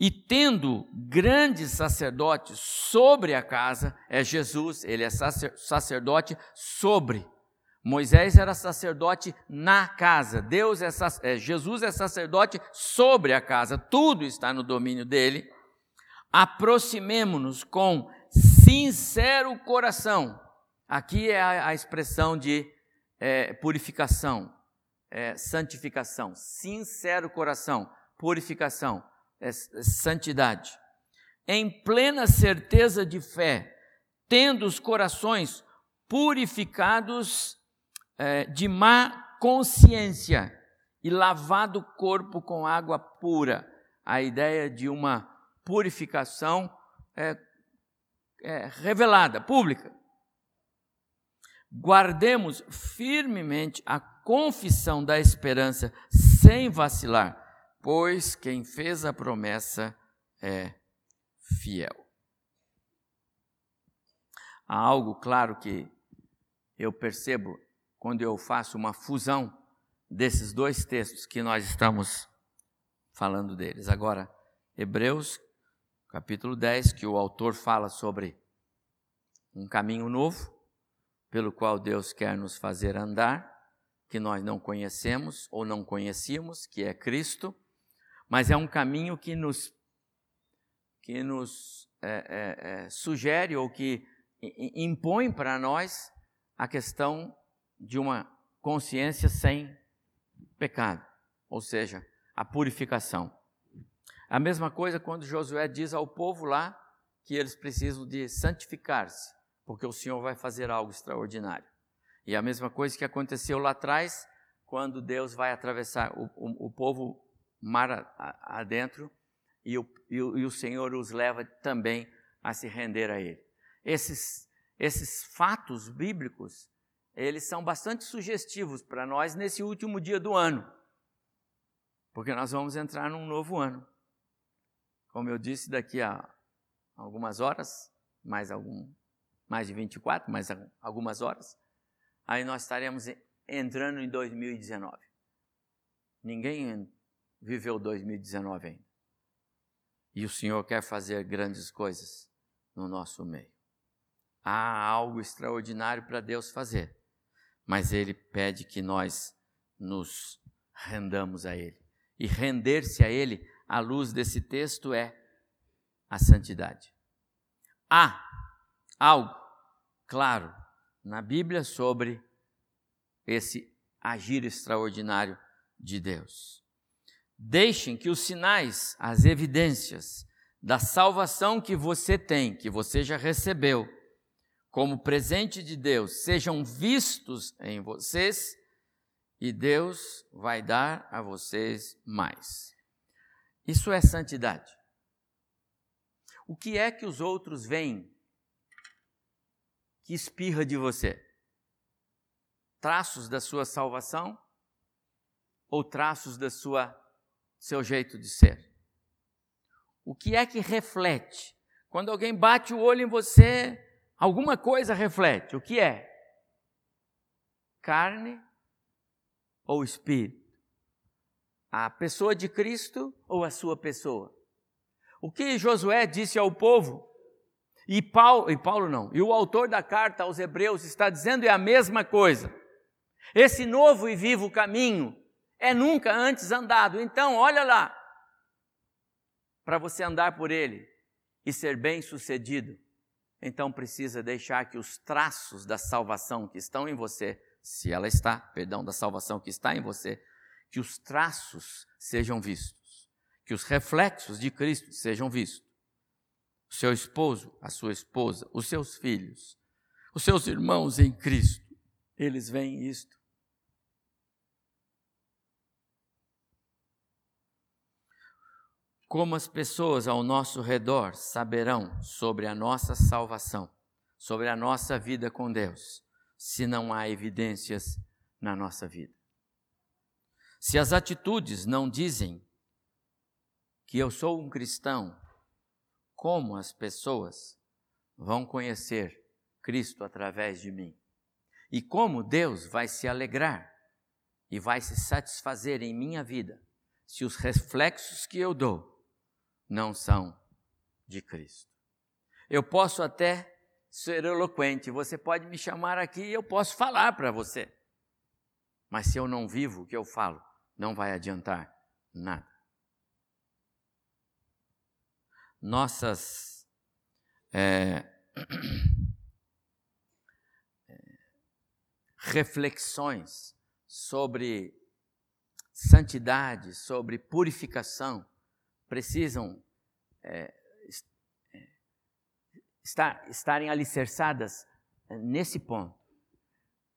e tendo grandes sacerdotes sobre a casa, é Jesus, ele é sacerdote sobre Moisés era sacerdote na casa, Deus é, é, Jesus é sacerdote sobre a casa, tudo está no domínio dele. Aproximemo-nos com sincero coração. Aqui é a, a expressão de é, purificação, é, santificação, sincero coração, purificação, é, santidade. Em plena certeza de fé, tendo os corações purificados é, de má consciência e lavado o corpo com água pura. A ideia de uma purificação é, é, revelada, pública. Guardemos firmemente a confissão da esperança sem vacilar, pois quem fez a promessa é fiel. Há algo claro que eu percebo quando eu faço uma fusão desses dois textos que nós estamos falando deles. Agora, Hebreus, capítulo 10, que o autor fala sobre um caminho novo, pelo qual Deus quer nos fazer andar, que nós não conhecemos ou não conhecíamos, que é Cristo, mas é um caminho que nos, que nos é, é, é, sugere ou que impõe para nós a questão de uma consciência sem pecado, ou seja, a purificação. A mesma coisa quando Josué diz ao povo lá que eles precisam de santificar-se, porque o Senhor vai fazer algo extraordinário. E a mesma coisa que aconteceu lá atrás, quando Deus vai atravessar o, o, o povo mar adentro e o, e, e o Senhor os leva também a se render a Ele. Esses, esses fatos bíblicos, eles são bastante sugestivos para nós nesse último dia do ano, porque nós vamos entrar num novo ano. Como eu disse, daqui a algumas horas, mais, algum, mais de 24, mais algumas horas, aí nós estaremos entrando em 2019. Ninguém viveu 2019 ainda. E o Senhor quer fazer grandes coisas no nosso meio. Há algo extraordinário para Deus fazer, mas Ele pede que nós nos rendamos a Ele. E render-se a Ele, à luz desse texto, é a santidade. Há algo claro na Bíblia sobre esse agir extraordinário de Deus. Deixem que os sinais, as evidências da salvação que você tem, que você já recebeu, como presente de Deus, sejam vistos em vocês e Deus vai dar a vocês mais. Isso é santidade. O que é que os outros veem que espirra de você? Traços da sua salvação ou traços da sua seu jeito de ser? O que é que reflete? Quando alguém bate o olho em você, alguma coisa reflete. O que é? Carne ou espírito? A pessoa de Cristo ou a sua pessoa? O que Josué disse ao povo e Paulo, e Paulo não, e o autor da carta aos Hebreus está dizendo é a mesma coisa. Esse novo e vivo caminho é nunca antes andado. Então, olha lá, para você andar por ele e ser bem sucedido, então precisa deixar que os traços da salvação que estão em você, se ela está, perdão, da salvação que está em você, que os traços sejam vistos, que os reflexos de Cristo sejam vistos o seu esposo, a sua esposa, os seus filhos, os seus irmãos em Cristo, eles veem isto. Como as pessoas ao nosso redor saberão sobre a nossa salvação, sobre a nossa vida com Deus, se não há evidências na nossa vida? Se as atitudes não dizem que eu sou um cristão, como as pessoas vão conhecer Cristo através de mim. E como Deus vai se alegrar e vai se satisfazer em minha vida se os reflexos que eu dou não são de Cristo. Eu posso até ser eloquente, você pode me chamar aqui e eu posso falar para você. Mas se eu não vivo o que eu falo, não vai adiantar nada. nossas é, reflexões sobre santidade, sobre purificação, precisam é, é estar, estarem alicerçadas nesse ponto.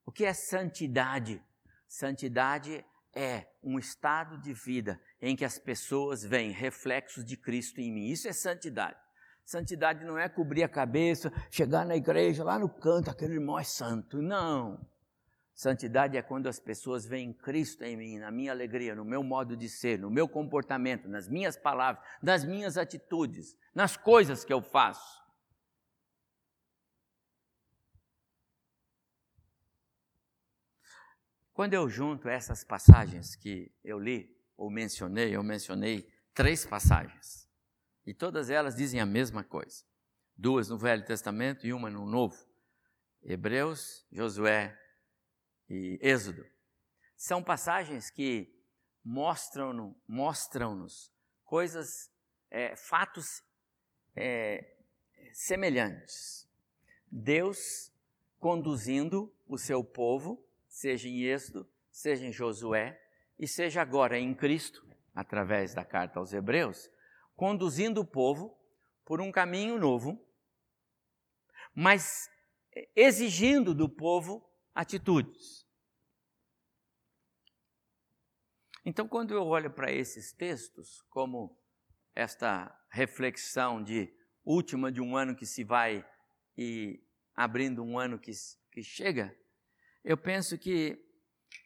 O que é santidade? Santidade é um estado de vida em que as pessoas veem reflexos de Cristo em mim. Isso é santidade. Santidade não é cobrir a cabeça, chegar na igreja, lá no canto, aquele irmão é santo. Não. Santidade é quando as pessoas veem Cristo em mim, na minha alegria, no meu modo de ser, no meu comportamento, nas minhas palavras, nas minhas atitudes, nas coisas que eu faço. Quando eu junto essas passagens que eu li, ou mencionei, eu mencionei três passagens. E todas elas dizem a mesma coisa. Duas no Velho Testamento e uma no Novo. Hebreus, Josué e Êxodo. São passagens que mostram-nos mostram coisas, é, fatos é, semelhantes. Deus conduzindo o seu povo, seja em Êxodo, seja em Josué, e seja agora em Cristo, através da carta aos Hebreus, conduzindo o povo por um caminho novo, mas exigindo do povo atitudes. Então, quando eu olho para esses textos, como esta reflexão de última de um ano que se vai e abrindo um ano que, que chega, eu penso que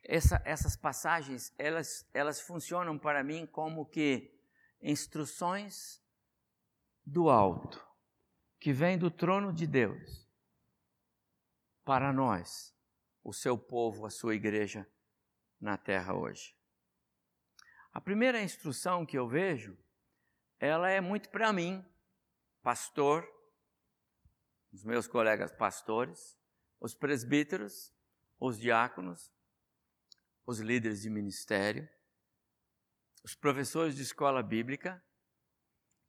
essa, essas passagens elas, elas funcionam para mim como que instruções do alto, que vem do trono de Deus para nós, o seu povo, a sua igreja na terra hoje. A primeira instrução que eu vejo, ela é muito para mim, pastor, os meus colegas pastores, os presbíteros, os diáconos, os líderes de ministério, os professores de escola bíblica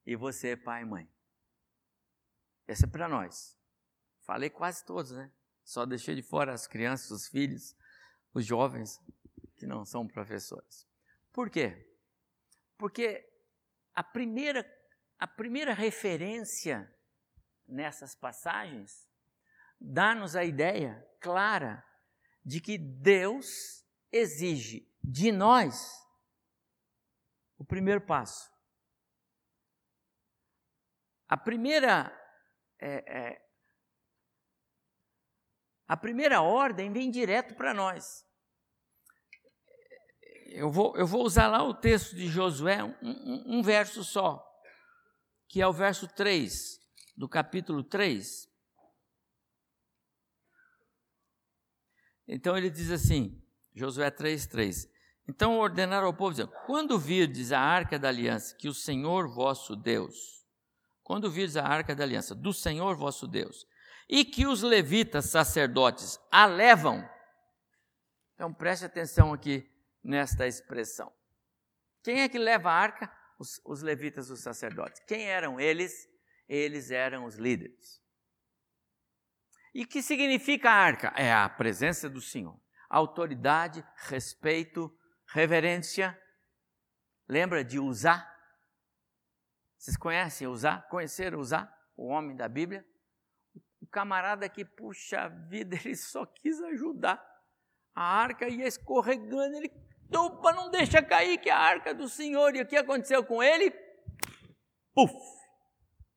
e você, pai e mãe. Essa é para nós. Falei quase todos, né? Só deixei de fora as crianças, os filhos, os jovens que não são professores. Por quê? Porque a primeira, a primeira referência nessas passagens dá-nos a ideia clara de que Deus exige de nós o primeiro passo. A primeira é, é, a primeira ordem vem direto para nós eu vou, eu vou usar lá o texto de Josué, um, um, um verso só, que é o verso 3, do capítulo 3. Então ele diz assim, Josué 3, 3. Então ordenaram ao povo, dizendo, quando virdes a arca da aliança, que o Senhor vosso Deus, quando virdes a arca da aliança do Senhor vosso Deus, e que os levitas sacerdotes a levam, então preste atenção aqui, nesta expressão. Quem é que leva a arca? Os, os levitas, os sacerdotes. Quem eram eles? Eles eram os líderes. E que significa a arca? É a presença do Senhor. Autoridade, respeito, reverência. Lembra de usar? Vocês conhecem usar? Conheceram usar? O homem da Bíblia? Camarada que, puxa vida, ele só quis ajudar. A arca ia escorregando, ele Tupa, não deixa cair que a arca do Senhor. E o que aconteceu com ele? Puf!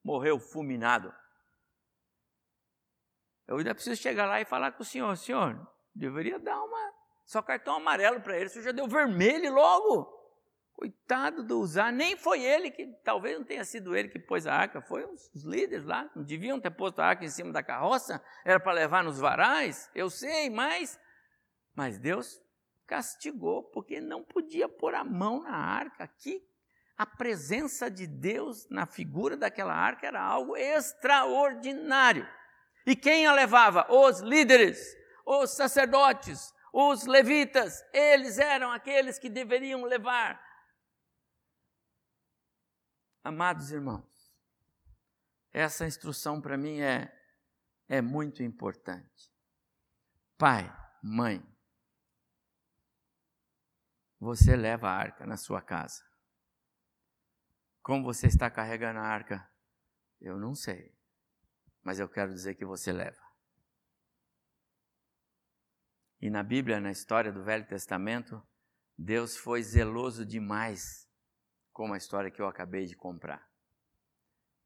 Morreu fulminado. Eu ainda preciso chegar lá e falar com o senhor: senhor, deveria dar uma. Só cartão amarelo para ele, o senhor já deu vermelho logo. Coitado do usar, nem foi ele que, talvez não tenha sido ele que pôs a arca, foi os, os líderes lá, não deviam ter posto a arca em cima da carroça, era para levar nos varais, eu sei, mas, mas Deus castigou, porque não podia pôr a mão na arca. Aqui, a presença de Deus na figura daquela arca era algo extraordinário. E quem a levava? Os líderes, os sacerdotes, os levitas, eles eram aqueles que deveriam levar. Amados irmãos, essa instrução para mim é, é muito importante. Pai, mãe, você leva a arca na sua casa. Como você está carregando a arca? Eu não sei, mas eu quero dizer que você leva. E na Bíblia, na história do Velho Testamento, Deus foi zeloso demais com a história que eu acabei de comprar.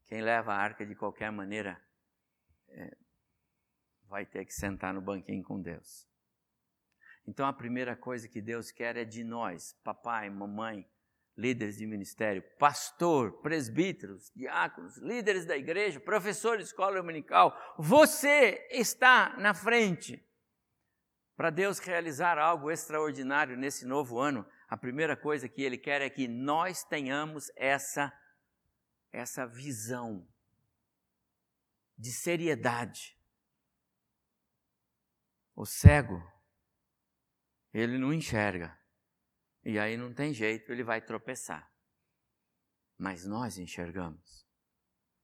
Quem leva a arca de qualquer maneira é, vai ter que sentar no banquinho com Deus. Então a primeira coisa que Deus quer é de nós, papai, mamãe, líderes de ministério, pastor, presbíteros, diáconos, líderes da igreja, professor de escola dominical. Você está na frente. Para Deus realizar algo extraordinário nesse novo ano, a primeira coisa que Ele quer é que nós tenhamos essa, essa visão de seriedade O cego, ele não enxerga. E aí não tem jeito, ele vai tropeçar. Mas nós enxergamos.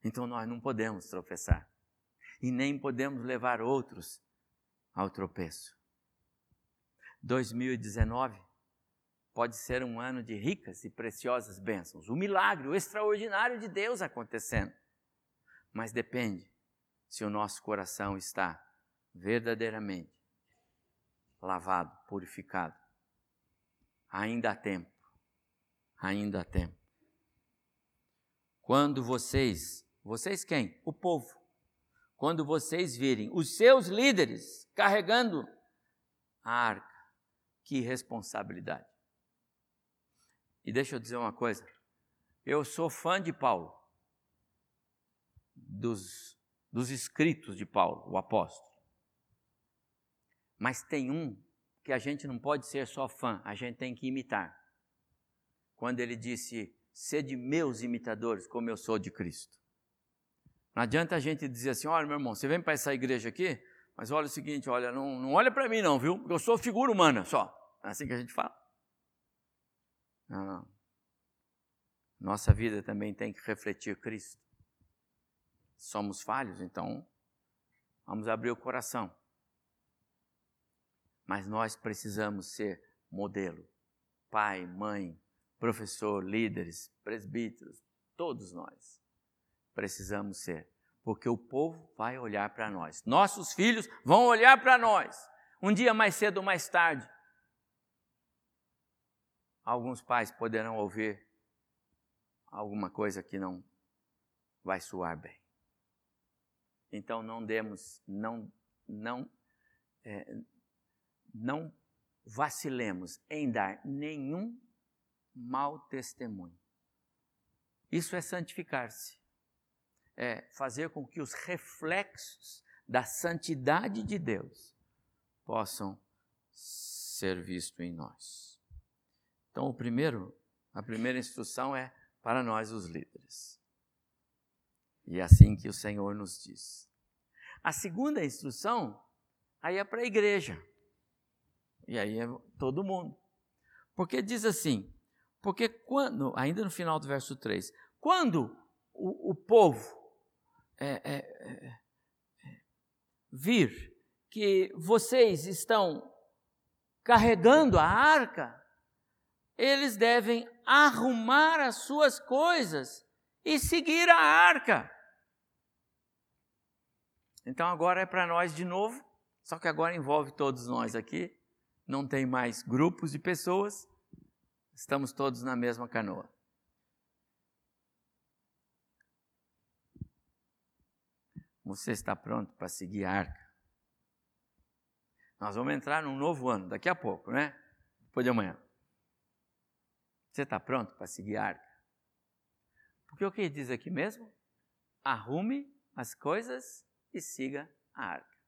Então nós não podemos tropeçar. E nem podemos levar outros ao tropeço. 2019 pode ser um ano de ricas e preciosas bênçãos. O milagre, o extraordinário de Deus acontecendo. Mas depende se o nosso coração está verdadeiramente lavado, purificado. Ainda há tempo. Ainda há tempo. Quando vocês, vocês quem? O povo. Quando vocês virem os seus líderes carregando a arca, que responsabilidade. E deixa eu dizer uma coisa. Eu sou fã de Paulo, dos, dos escritos de Paulo, o apóstolo. Mas tem um que a gente não pode ser só fã, a gente tem que imitar. Quando ele disse: Sede meus imitadores, como eu sou de Cristo. Não adianta a gente dizer assim: olha, meu irmão, você vem para essa igreja aqui, mas olha o seguinte: olha, não, não olha para mim, não, viu? Eu sou figura humana só. É assim que a gente fala. Não. Nossa vida também tem que refletir Cristo. Somos falhos, então vamos abrir o coração mas nós precisamos ser modelo. Pai, mãe, professor, líderes, presbíteros, todos nós precisamos ser, porque o povo vai olhar para nós. Nossos filhos vão olhar para nós. Um dia mais cedo ou mais tarde, alguns pais poderão ouvir alguma coisa que não vai soar bem. Então não demos, não, não, é, não vacilemos em dar nenhum mau testemunho. Isso é santificar-se. É fazer com que os reflexos da santidade de Deus possam ser vistos em nós. Então, o primeiro, a primeira instrução é para nós os líderes. E é assim que o Senhor nos diz. A segunda instrução aí é para a igreja. E aí é todo mundo. Porque diz assim: porque quando, ainda no final do verso 3, quando o, o povo é, é, é, vir que vocês estão carregando a arca, eles devem arrumar as suas coisas e seguir a arca. Então agora é para nós de novo, só que agora envolve todos nós aqui não tem mais grupos de pessoas, estamos todos na mesma canoa. Você está pronto para seguir a arca? Nós vamos entrar num novo ano, daqui a pouco, né? Depois de amanhã. Você está pronto para seguir a arca? Porque o que diz aqui mesmo? Arrume as coisas e siga a arca.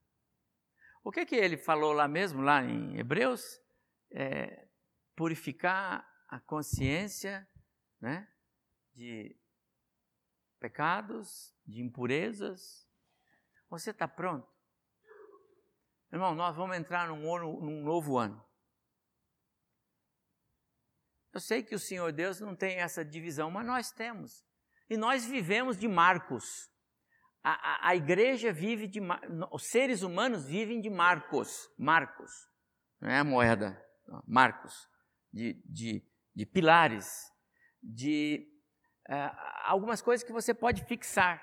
O que, que ele falou lá mesmo, lá em Hebreus? É, purificar a consciência né, de pecados, de impurezas. Você está pronto? Irmão, nós vamos entrar num, num novo ano. Eu sei que o Senhor Deus não tem essa divisão, mas nós temos. E nós vivemos de Marcos. A, a, a, igreja vive de. Os seres humanos vivem de Marcos. Marcos. Não é a moeda. Marcos. De, de, de pilares. De é, algumas coisas que você pode fixar.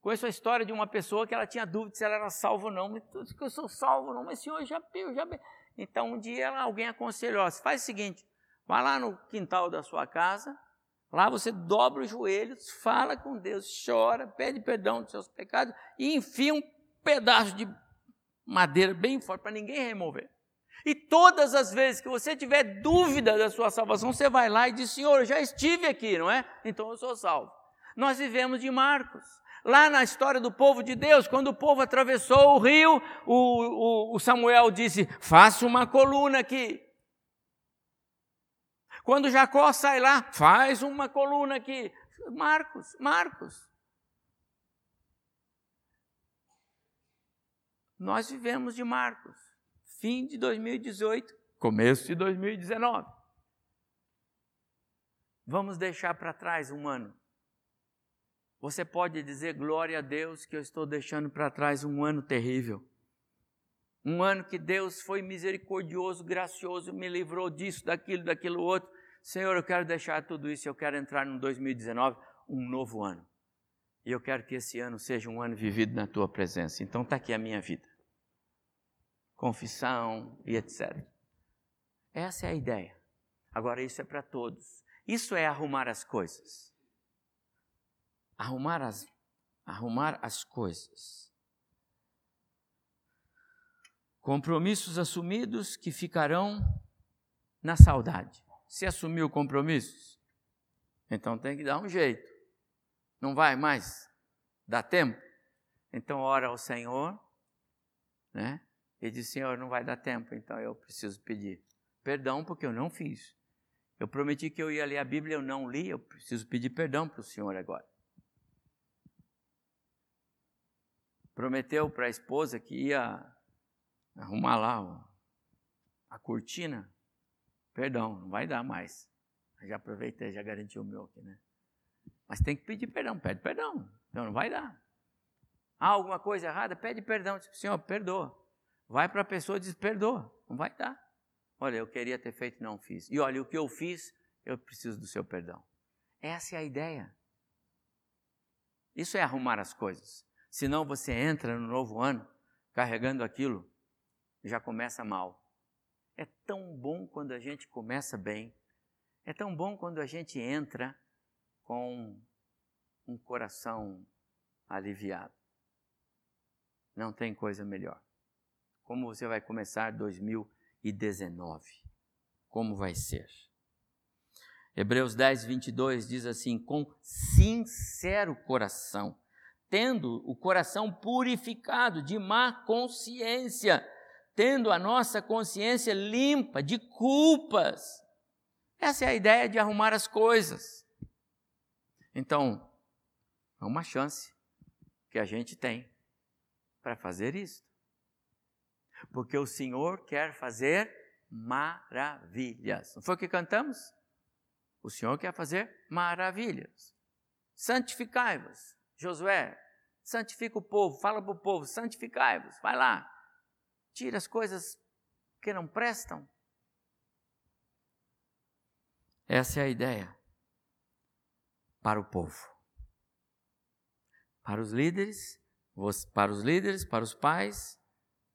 Conheço a história de uma pessoa que ela tinha dúvida se ela era salva ou não. Eu sou salvo não, mas senhor, já eu já Então um dia ela, alguém aconselhou: faz o seguinte, vai lá no quintal da sua casa Lá você dobra os joelhos, fala com Deus, chora, pede perdão dos seus pecados e enfia um pedaço de madeira bem forte para ninguém remover. E todas as vezes que você tiver dúvida da sua salvação, você vai lá e diz: Senhor, eu já estive aqui, não é? Então eu sou salvo. Nós vivemos de Marcos. Lá na história do povo de Deus, quando o povo atravessou o rio, o, o, o Samuel disse: Faça uma coluna aqui. Quando Jacó sai lá, faz uma coluna aqui. Marcos, Marcos. Nós vivemos de Marcos. fim de 2018, começo de 2019. Vamos deixar para trás um ano. Você pode dizer glória a Deus que eu estou deixando para trás um ano terrível. Um ano que Deus foi misericordioso, gracioso, me livrou disso, daquilo, daquilo outro. Senhor, eu quero deixar tudo isso, eu quero entrar no 2019, um novo ano. E eu quero que esse ano seja um ano vivido na tua presença. Então está aqui a minha vida. Confissão e etc. Essa é a ideia. Agora, isso é para todos. Isso é arrumar as coisas. Arrumar as, arrumar as coisas. Compromissos assumidos que ficarão na saudade. Se assumiu compromissos, então tem que dar um jeito. Não vai mais dar tempo. Então ora ao Senhor, né? E diz: Senhor, não vai dar tempo, então eu preciso pedir perdão porque eu não fiz. Eu prometi que eu ia ler a Bíblia, eu não li, eu preciso pedir perdão para o Senhor agora. Prometeu para a esposa que ia arrumar lá a cortina. Perdão, não vai dar mais. Já aproveitei, já garanti o meu aqui, né? Mas tem que pedir perdão, pede perdão. Então não vai dar. Há alguma coisa errada? Pede perdão. Senhor, perdoa. Vai para a pessoa e diz: perdoa. Não vai dar. Olha, eu queria ter feito não fiz. E olha, o que eu fiz, eu preciso do seu perdão. Essa é a ideia. Isso é arrumar as coisas. Senão você entra no novo ano carregando aquilo, já começa mal. É tão bom quando a gente começa bem. É tão bom quando a gente entra com um coração aliviado. Não tem coisa melhor. Como você vai começar 2020? e 19. Como vai ser? Hebreus 10, 22 diz assim: com sincero coração, tendo o coração purificado de má consciência, tendo a nossa consciência limpa de culpas. Essa é a ideia de arrumar as coisas. Então, é uma chance que a gente tem para fazer isso porque o Senhor quer fazer maravilhas. Não foi o que cantamos? O Senhor quer fazer maravilhas. Santificai-vos, Josué, santifica o povo, fala para o povo, santificai-vos, vai lá, tira as coisas que não prestam. Essa é a ideia para o povo. Para os líderes, para os líderes, para os pais,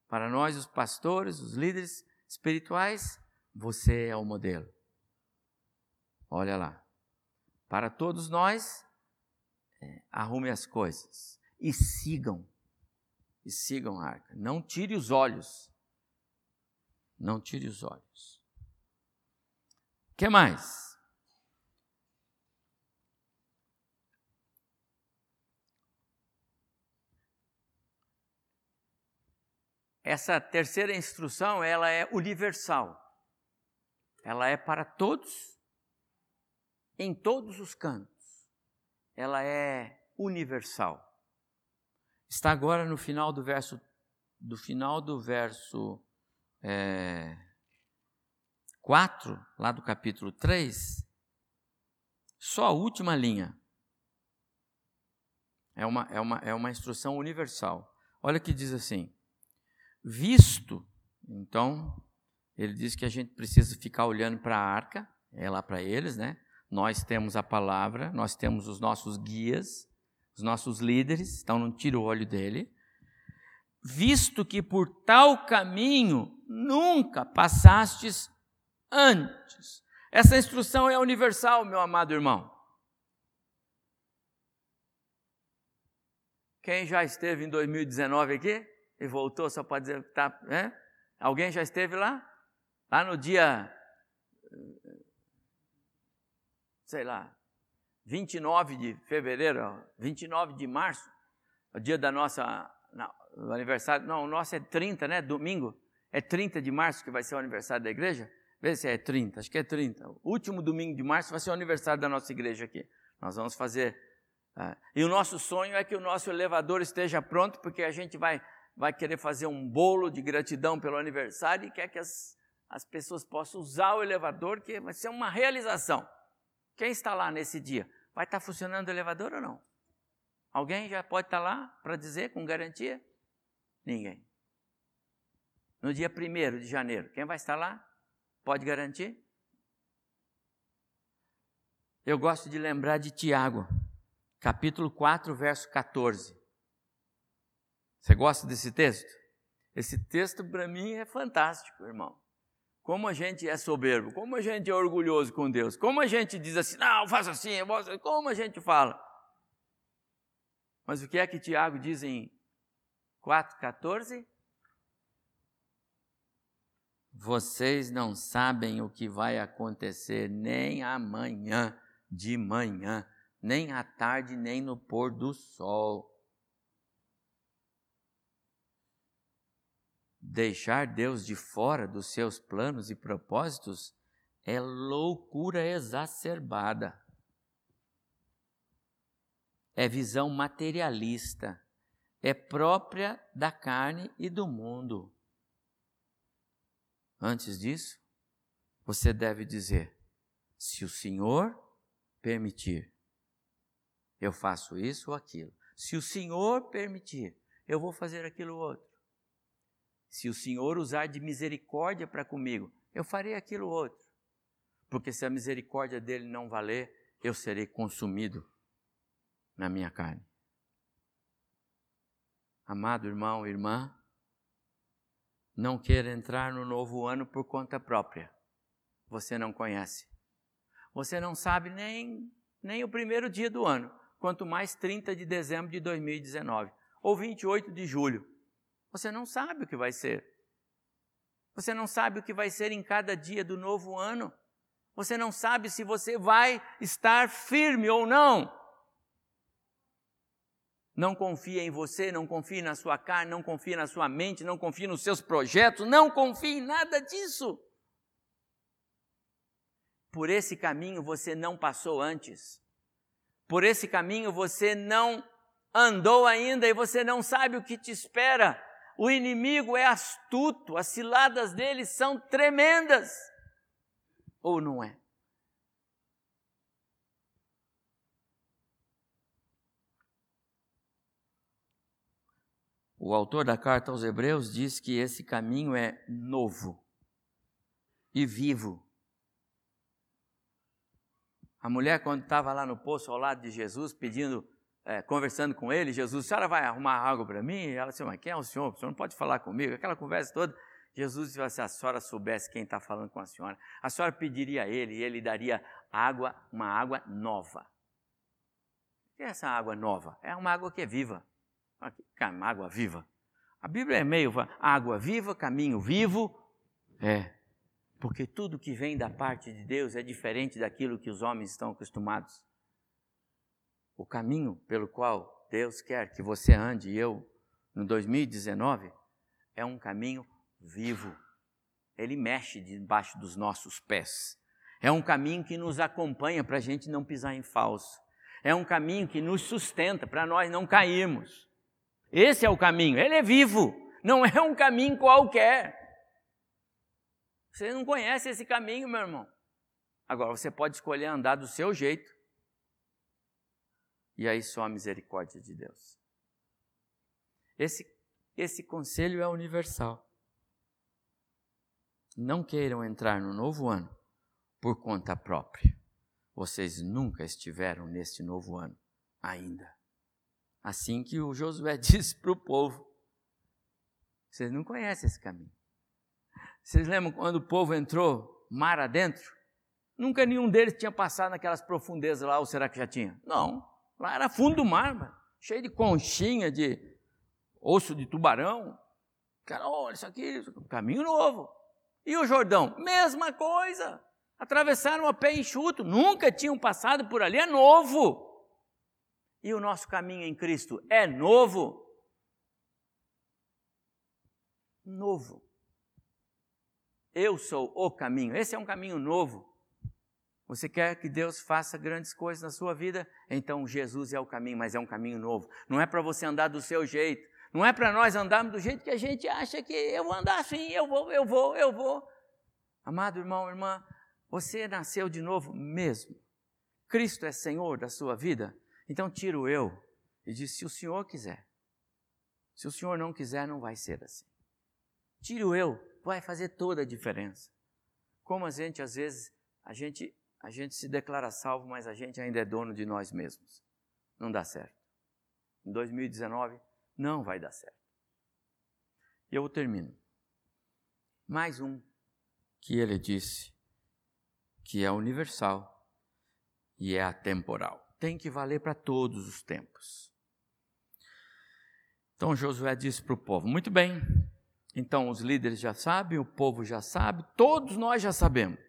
para nós, os pastores, os líderes espirituais, você é o modelo. Olha lá. Para todos nós, é, arrume as coisas e sigam. E sigam a arca. Não tire os olhos. Não tire os olhos. O que mais? essa terceira instrução, ela é universal. Ela é para todos, em todos os cantos. Ela é universal. Está agora no final do verso, do final do verso é, 4, lá do capítulo 3, só a última linha. É uma, é uma, é uma instrução universal. Olha que diz assim: visto. Então, ele diz que a gente precisa ficar olhando para a arca, é lá para eles, né? Nós temos a palavra, nós temos os nossos guias, os nossos líderes, então não tira o olho dele. Visto que por tal caminho nunca passastes antes. Essa instrução é universal, meu amado irmão. Quem já esteve em 2019 aqui? e voltou só para dizer que está. Né? Alguém já esteve lá? Lá no dia. Sei lá, 29 de fevereiro, 29 de março, o dia da nossa. Não, aniversário. Não, o nosso é 30, né? Domingo. É 30 de março que vai ser o aniversário da igreja? Vê se é 30, acho que é 30. O último domingo de março vai ser o aniversário da nossa igreja aqui. Nós vamos fazer. Uh, e o nosso sonho é que o nosso elevador esteja pronto, porque a gente vai vai querer fazer um bolo de gratidão pelo aniversário e quer que as, as pessoas possam usar o elevador, que vai ser uma realização. Quem está lá nesse dia? Vai estar funcionando o elevador ou não? Alguém já pode estar lá para dizer com garantia? Ninguém. No dia 1 de janeiro, quem vai estar lá? Pode garantir? Eu gosto de lembrar de Tiago, capítulo 4, verso 14. Você gosta desse texto? Esse texto para mim é fantástico, irmão. Como a gente é soberbo, como a gente é orgulhoso com Deus, como a gente diz assim, não, faça assim, como a gente fala. Mas o que é que Tiago diz em 4,14? Vocês não sabem o que vai acontecer nem amanhã de manhã, nem à tarde, nem no pôr do sol. Deixar Deus de fora dos seus planos e propósitos é loucura exacerbada. É visão materialista, é própria da carne e do mundo. Antes disso, você deve dizer: se o Senhor permitir, eu faço isso ou aquilo. Se o Senhor permitir, eu vou fazer aquilo outro. Se o Senhor usar de misericórdia para comigo, eu farei aquilo outro. Porque se a misericórdia dele não valer, eu serei consumido na minha carne. Amado irmão, irmã, não queira entrar no novo ano por conta própria. Você não conhece. Você não sabe nem, nem o primeiro dia do ano, quanto mais 30 de dezembro de 2019 ou 28 de julho. Você não sabe o que vai ser. Você não sabe o que vai ser em cada dia do novo ano. Você não sabe se você vai estar firme ou não. Não confie em você, não confie na sua carne, não confie na sua mente, não confie nos seus projetos, não confie em nada disso. Por esse caminho você não passou antes. Por esse caminho você não andou ainda e você não sabe o que te espera. O inimigo é astuto, as ciladas dele são tremendas. Ou não é? O autor da carta aos Hebreus diz que esse caminho é novo e vivo. A mulher, quando estava lá no poço ao lado de Jesus, pedindo, é, conversando com ele, Jesus, a senhora vai arrumar água para mim? E ela disse, mas quem é o senhor? O senhor não pode falar comigo? Aquela conversa toda. Jesus disse, se a senhora soubesse quem está falando com a senhora, a senhora pediria a ele e ele daria água, uma água nova. O que é essa água nova? É uma água que é viva. Uma água viva. A Bíblia é meio água viva, caminho vivo. É, porque tudo que vem da parte de Deus é diferente daquilo que os homens estão acostumados. O caminho pelo qual Deus quer que você ande, e eu, no 2019, é um caminho vivo. Ele mexe debaixo dos nossos pés. É um caminho que nos acompanha para a gente não pisar em falso. É um caminho que nos sustenta para nós não cairmos. Esse é o caminho. Ele é vivo. Não é um caminho qualquer. Você não conhece esse caminho, meu irmão. Agora você pode escolher andar do seu jeito. E aí só a misericórdia de Deus. Esse, esse conselho é universal. Não queiram entrar no novo ano por conta própria. Vocês nunca estiveram neste novo ano ainda. Assim que o Josué disse para o povo: vocês não conhecem esse caminho. Vocês lembram quando o povo entrou mar adentro? Nunca nenhum deles tinha passado naquelas profundezas lá, ou será que já tinha? Não. Lá era fundo do mar, mano, cheio de conchinha, de osso de tubarão. Cara, olha isso aqui, caminho novo. E o Jordão? Mesma coisa. Atravessaram a pé enxuto, nunca tinham passado por ali, é novo. E o nosso caminho em Cristo é novo. Novo. Eu sou o caminho. Esse é um caminho novo. Você quer que Deus faça grandes coisas na sua vida? Então Jesus é o caminho, mas é um caminho novo. Não é para você andar do seu jeito, Não é para nós andarmos do jeito que a gente acha que eu vou andar assim, eu vou, eu vou, eu vou. Amado irmão, irmã, você nasceu de novo mesmo. Cristo é Senhor da sua vida. Então tira o eu e diz: se o Senhor quiser. Se o Senhor não quiser, não vai ser assim. Tire o eu, vai fazer toda a diferença. Como a gente, às vezes, a gente, a gente se declara salvo, mas a gente ainda é dono de nós mesmos. Não dá certo. Em 2019, não vai dar certo. E eu termino. Mais um que ele disse que é universal e é atemporal. Tem que valer para todos os tempos. Então Josué disse para o povo: Muito bem, então os líderes já sabem, o povo já sabe, todos nós já sabemos.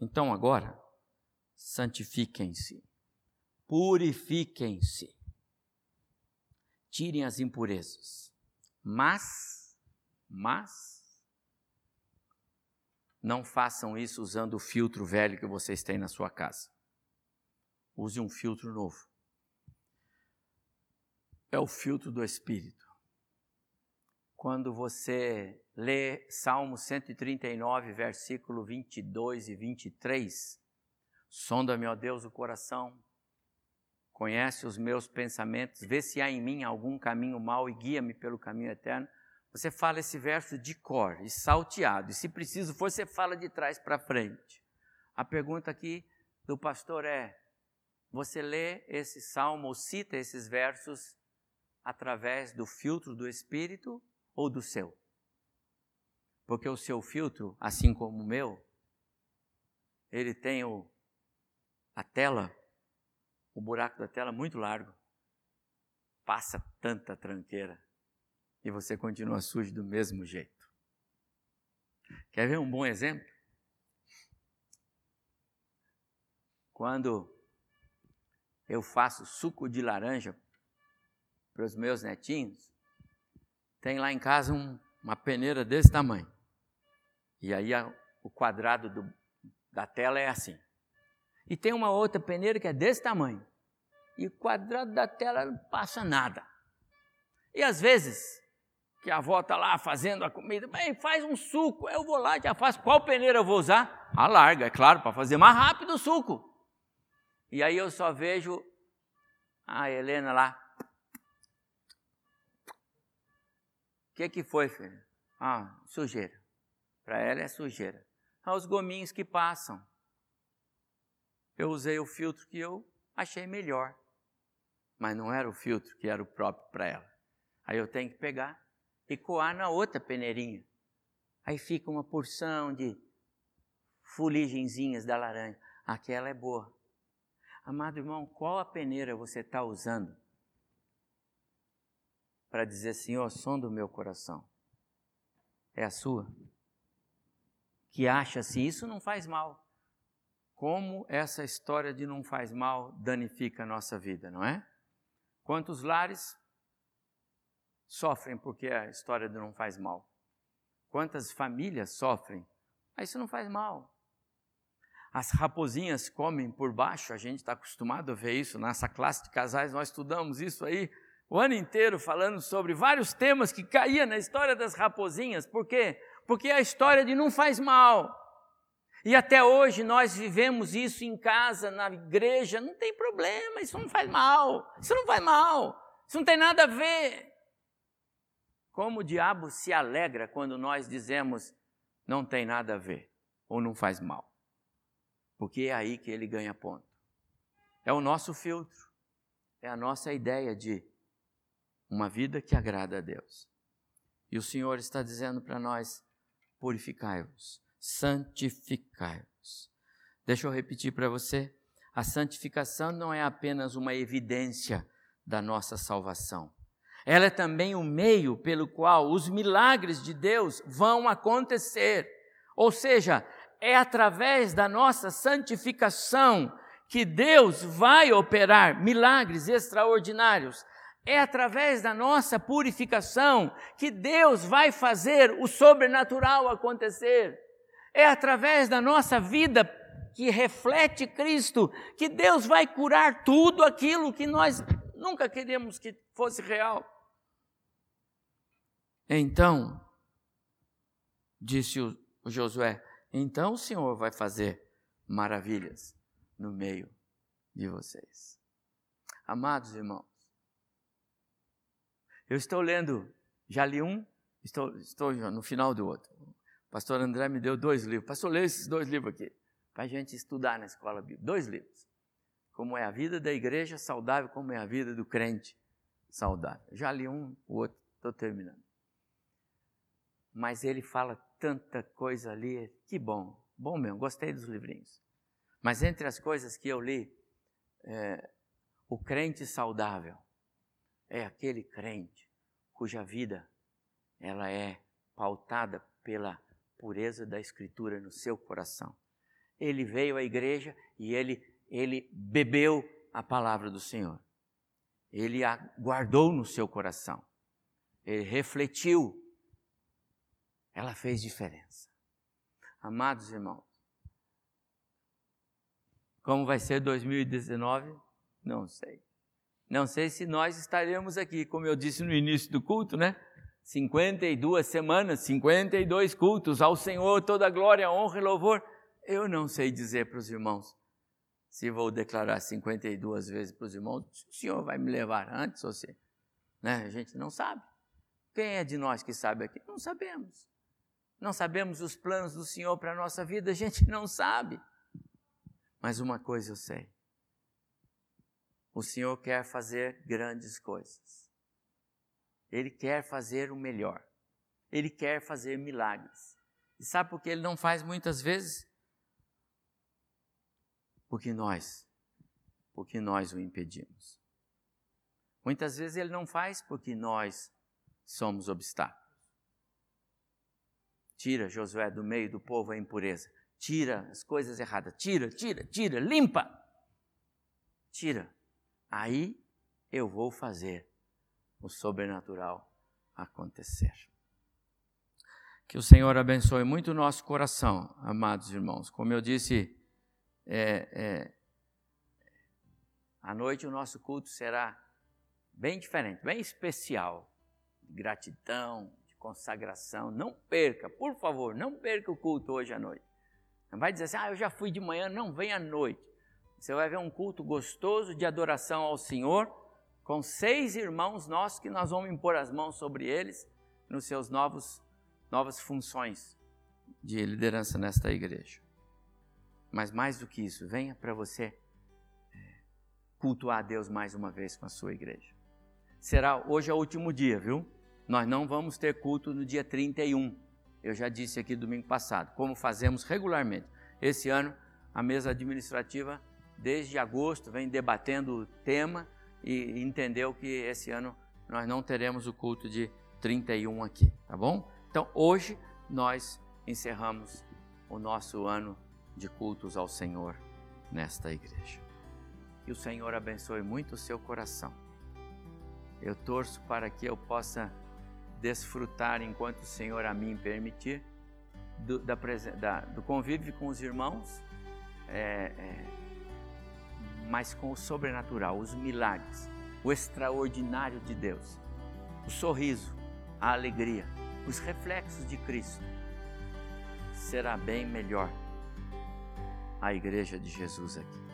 Então agora, santifiquem-se, purifiquem-se, tirem as impurezas, mas, mas, não façam isso usando o filtro velho que vocês têm na sua casa. Use um filtro novo. É o filtro do Espírito. Quando você lê Salmo 139, versículo 22 e 23, sonda-me, ó Deus, o coração, conhece os meus pensamentos, vê se há em mim algum caminho mau e guia-me pelo caminho eterno. Você fala esse verso de cor e salteado, e se preciso for, você fala de trás para frente. A pergunta aqui do pastor é: você lê esse salmo ou cita esses versos através do filtro do Espírito ou do seu? Porque o seu filtro, assim como o meu, ele tem o, a tela, o buraco da tela muito largo. Passa tanta tranqueira e você continua sujo do mesmo jeito. Quer ver um bom exemplo? Quando eu faço suco de laranja para os meus netinhos, tem lá em casa um, uma peneira desse tamanho. E aí a, o quadrado do, da tela é assim. E tem uma outra peneira que é desse tamanho. E o quadrado da tela não passa nada. E às vezes que a avó está lá fazendo a comida, bem, faz um suco, eu vou lá, já faço. Qual peneira eu vou usar? A larga, é claro, para fazer mais rápido o suco. E aí eu só vejo a Helena lá. O que, que foi, filho? Ah, sujeira. Para ela é sujeira. Ah, os gominhos que passam. Eu usei o filtro que eu achei melhor. Mas não era o filtro que era o próprio para ela. Aí eu tenho que pegar e coar na outra peneirinha. Aí fica uma porção de fuligenzinhas da laranja. Aquela é boa. Amado irmão, qual a peneira você está usando para dizer, Senhor, som do meu coração? É a sua? Que acha se isso não faz mal. Como essa história de não faz mal danifica a nossa vida, não é? Quantos lares sofrem porque a história não faz mal. Quantas famílias sofrem? Mas isso não faz mal. As raposinhas comem por baixo, a gente está acostumado a ver isso nessa classe de casais, nós estudamos isso aí o ano inteiro falando sobre vários temas que caíam na história das raposinhas. Por quê? Porque a história de não faz mal. E até hoje nós vivemos isso em casa, na igreja, não tem problema, isso não faz mal, isso não faz mal, isso não tem nada a ver. Como o diabo se alegra quando nós dizemos não tem nada a ver ou não faz mal. Porque é aí que ele ganha ponto. É o nosso filtro, é a nossa ideia de uma vida que agrada a Deus. E o Senhor está dizendo para nós: purificai-vos, santificai-vos. Deixa eu repetir para você: a santificação não é apenas uma evidência da nossa salvação ela é também o meio pelo qual os milagres de Deus vão acontecer. Ou seja, é através da nossa santificação que Deus vai operar milagres extraordinários. É através da nossa purificação que Deus vai fazer o sobrenatural acontecer. É através da nossa vida que reflete Cristo que Deus vai curar tudo aquilo que nós nunca queríamos que fosse real. Então, disse o Josué, então o Senhor vai fazer maravilhas no meio de vocês. Amados irmãos, eu estou lendo, já li um, estou, estou no final do outro. O pastor André me deu dois livros. Pastor, lê esses dois livros aqui, para a gente estudar na escola bíblica. Dois livros. Como é a vida da igreja saudável, como é a vida do crente saudável. Já li um, o outro, estou terminando. Mas ele fala tanta coisa ali, que bom, bom mesmo, gostei dos livrinhos. Mas entre as coisas que eu li, é, o crente saudável é aquele crente cuja vida ela é pautada pela pureza da escritura no seu coração. Ele veio à igreja e ele ele bebeu a palavra do Senhor. Ele a guardou no seu coração. Ele refletiu. Ela fez diferença. Amados irmãos, como vai ser 2019? Não sei. Não sei se nós estaremos aqui, como eu disse no início do culto, né? 52 semanas, 52 cultos, ao Senhor toda glória, honra e louvor. Eu não sei dizer para os irmãos se vou declarar 52 vezes para os irmãos, o Senhor vai me levar antes ou se. Né? A gente não sabe. Quem é de nós que sabe aqui? Não sabemos. Não sabemos os planos do Senhor para a nossa vida, a gente não sabe. Mas uma coisa eu sei: o Senhor quer fazer grandes coisas. Ele quer fazer o melhor. Ele quer fazer milagres. E sabe por que ele não faz muitas vezes? Porque nós, porque nós o impedimos. Muitas vezes ele não faz porque nós somos obstáculos. Tira Josué do meio do povo a impureza. Tira as coisas erradas. Tira, tira, tira, limpa. Tira. Aí eu vou fazer o sobrenatural acontecer. Que o Senhor abençoe muito o nosso coração, amados irmãos. Como eu disse, é, é, à noite o nosso culto será bem diferente, bem especial. De gratidão, de consagração. Não perca, por favor, não perca o culto hoje à noite. Não vai dizer assim, ah, eu já fui de manhã, não, vem à noite. Você vai ver um culto gostoso de adoração ao Senhor, com seis irmãos nossos que nós vamos impor as mãos sobre eles nos seus novos novas funções de liderança nesta igreja. Mas mais do que isso, venha para você é, cultuar a Deus mais uma vez com a sua igreja. Será hoje é o último dia, viu? Nós não vamos ter culto no dia 31. Eu já disse aqui domingo passado, como fazemos regularmente. Esse ano, a mesa administrativa desde agosto, vem debatendo o tema e entendeu que esse ano nós não teremos o culto de 31 aqui, tá bom? Então hoje nós encerramos o nosso ano de cultos ao Senhor nesta igreja. Que o Senhor abençoe muito o seu coração. Eu torço para que eu possa desfrutar, enquanto o Senhor a mim permitir, do, da, da, do convívio com os irmãos. É, é, mas com o sobrenatural, os milagres, o extraordinário de Deus, o sorriso, a alegria, os reflexos de Cristo. Será bem melhor a igreja de Jesus aqui.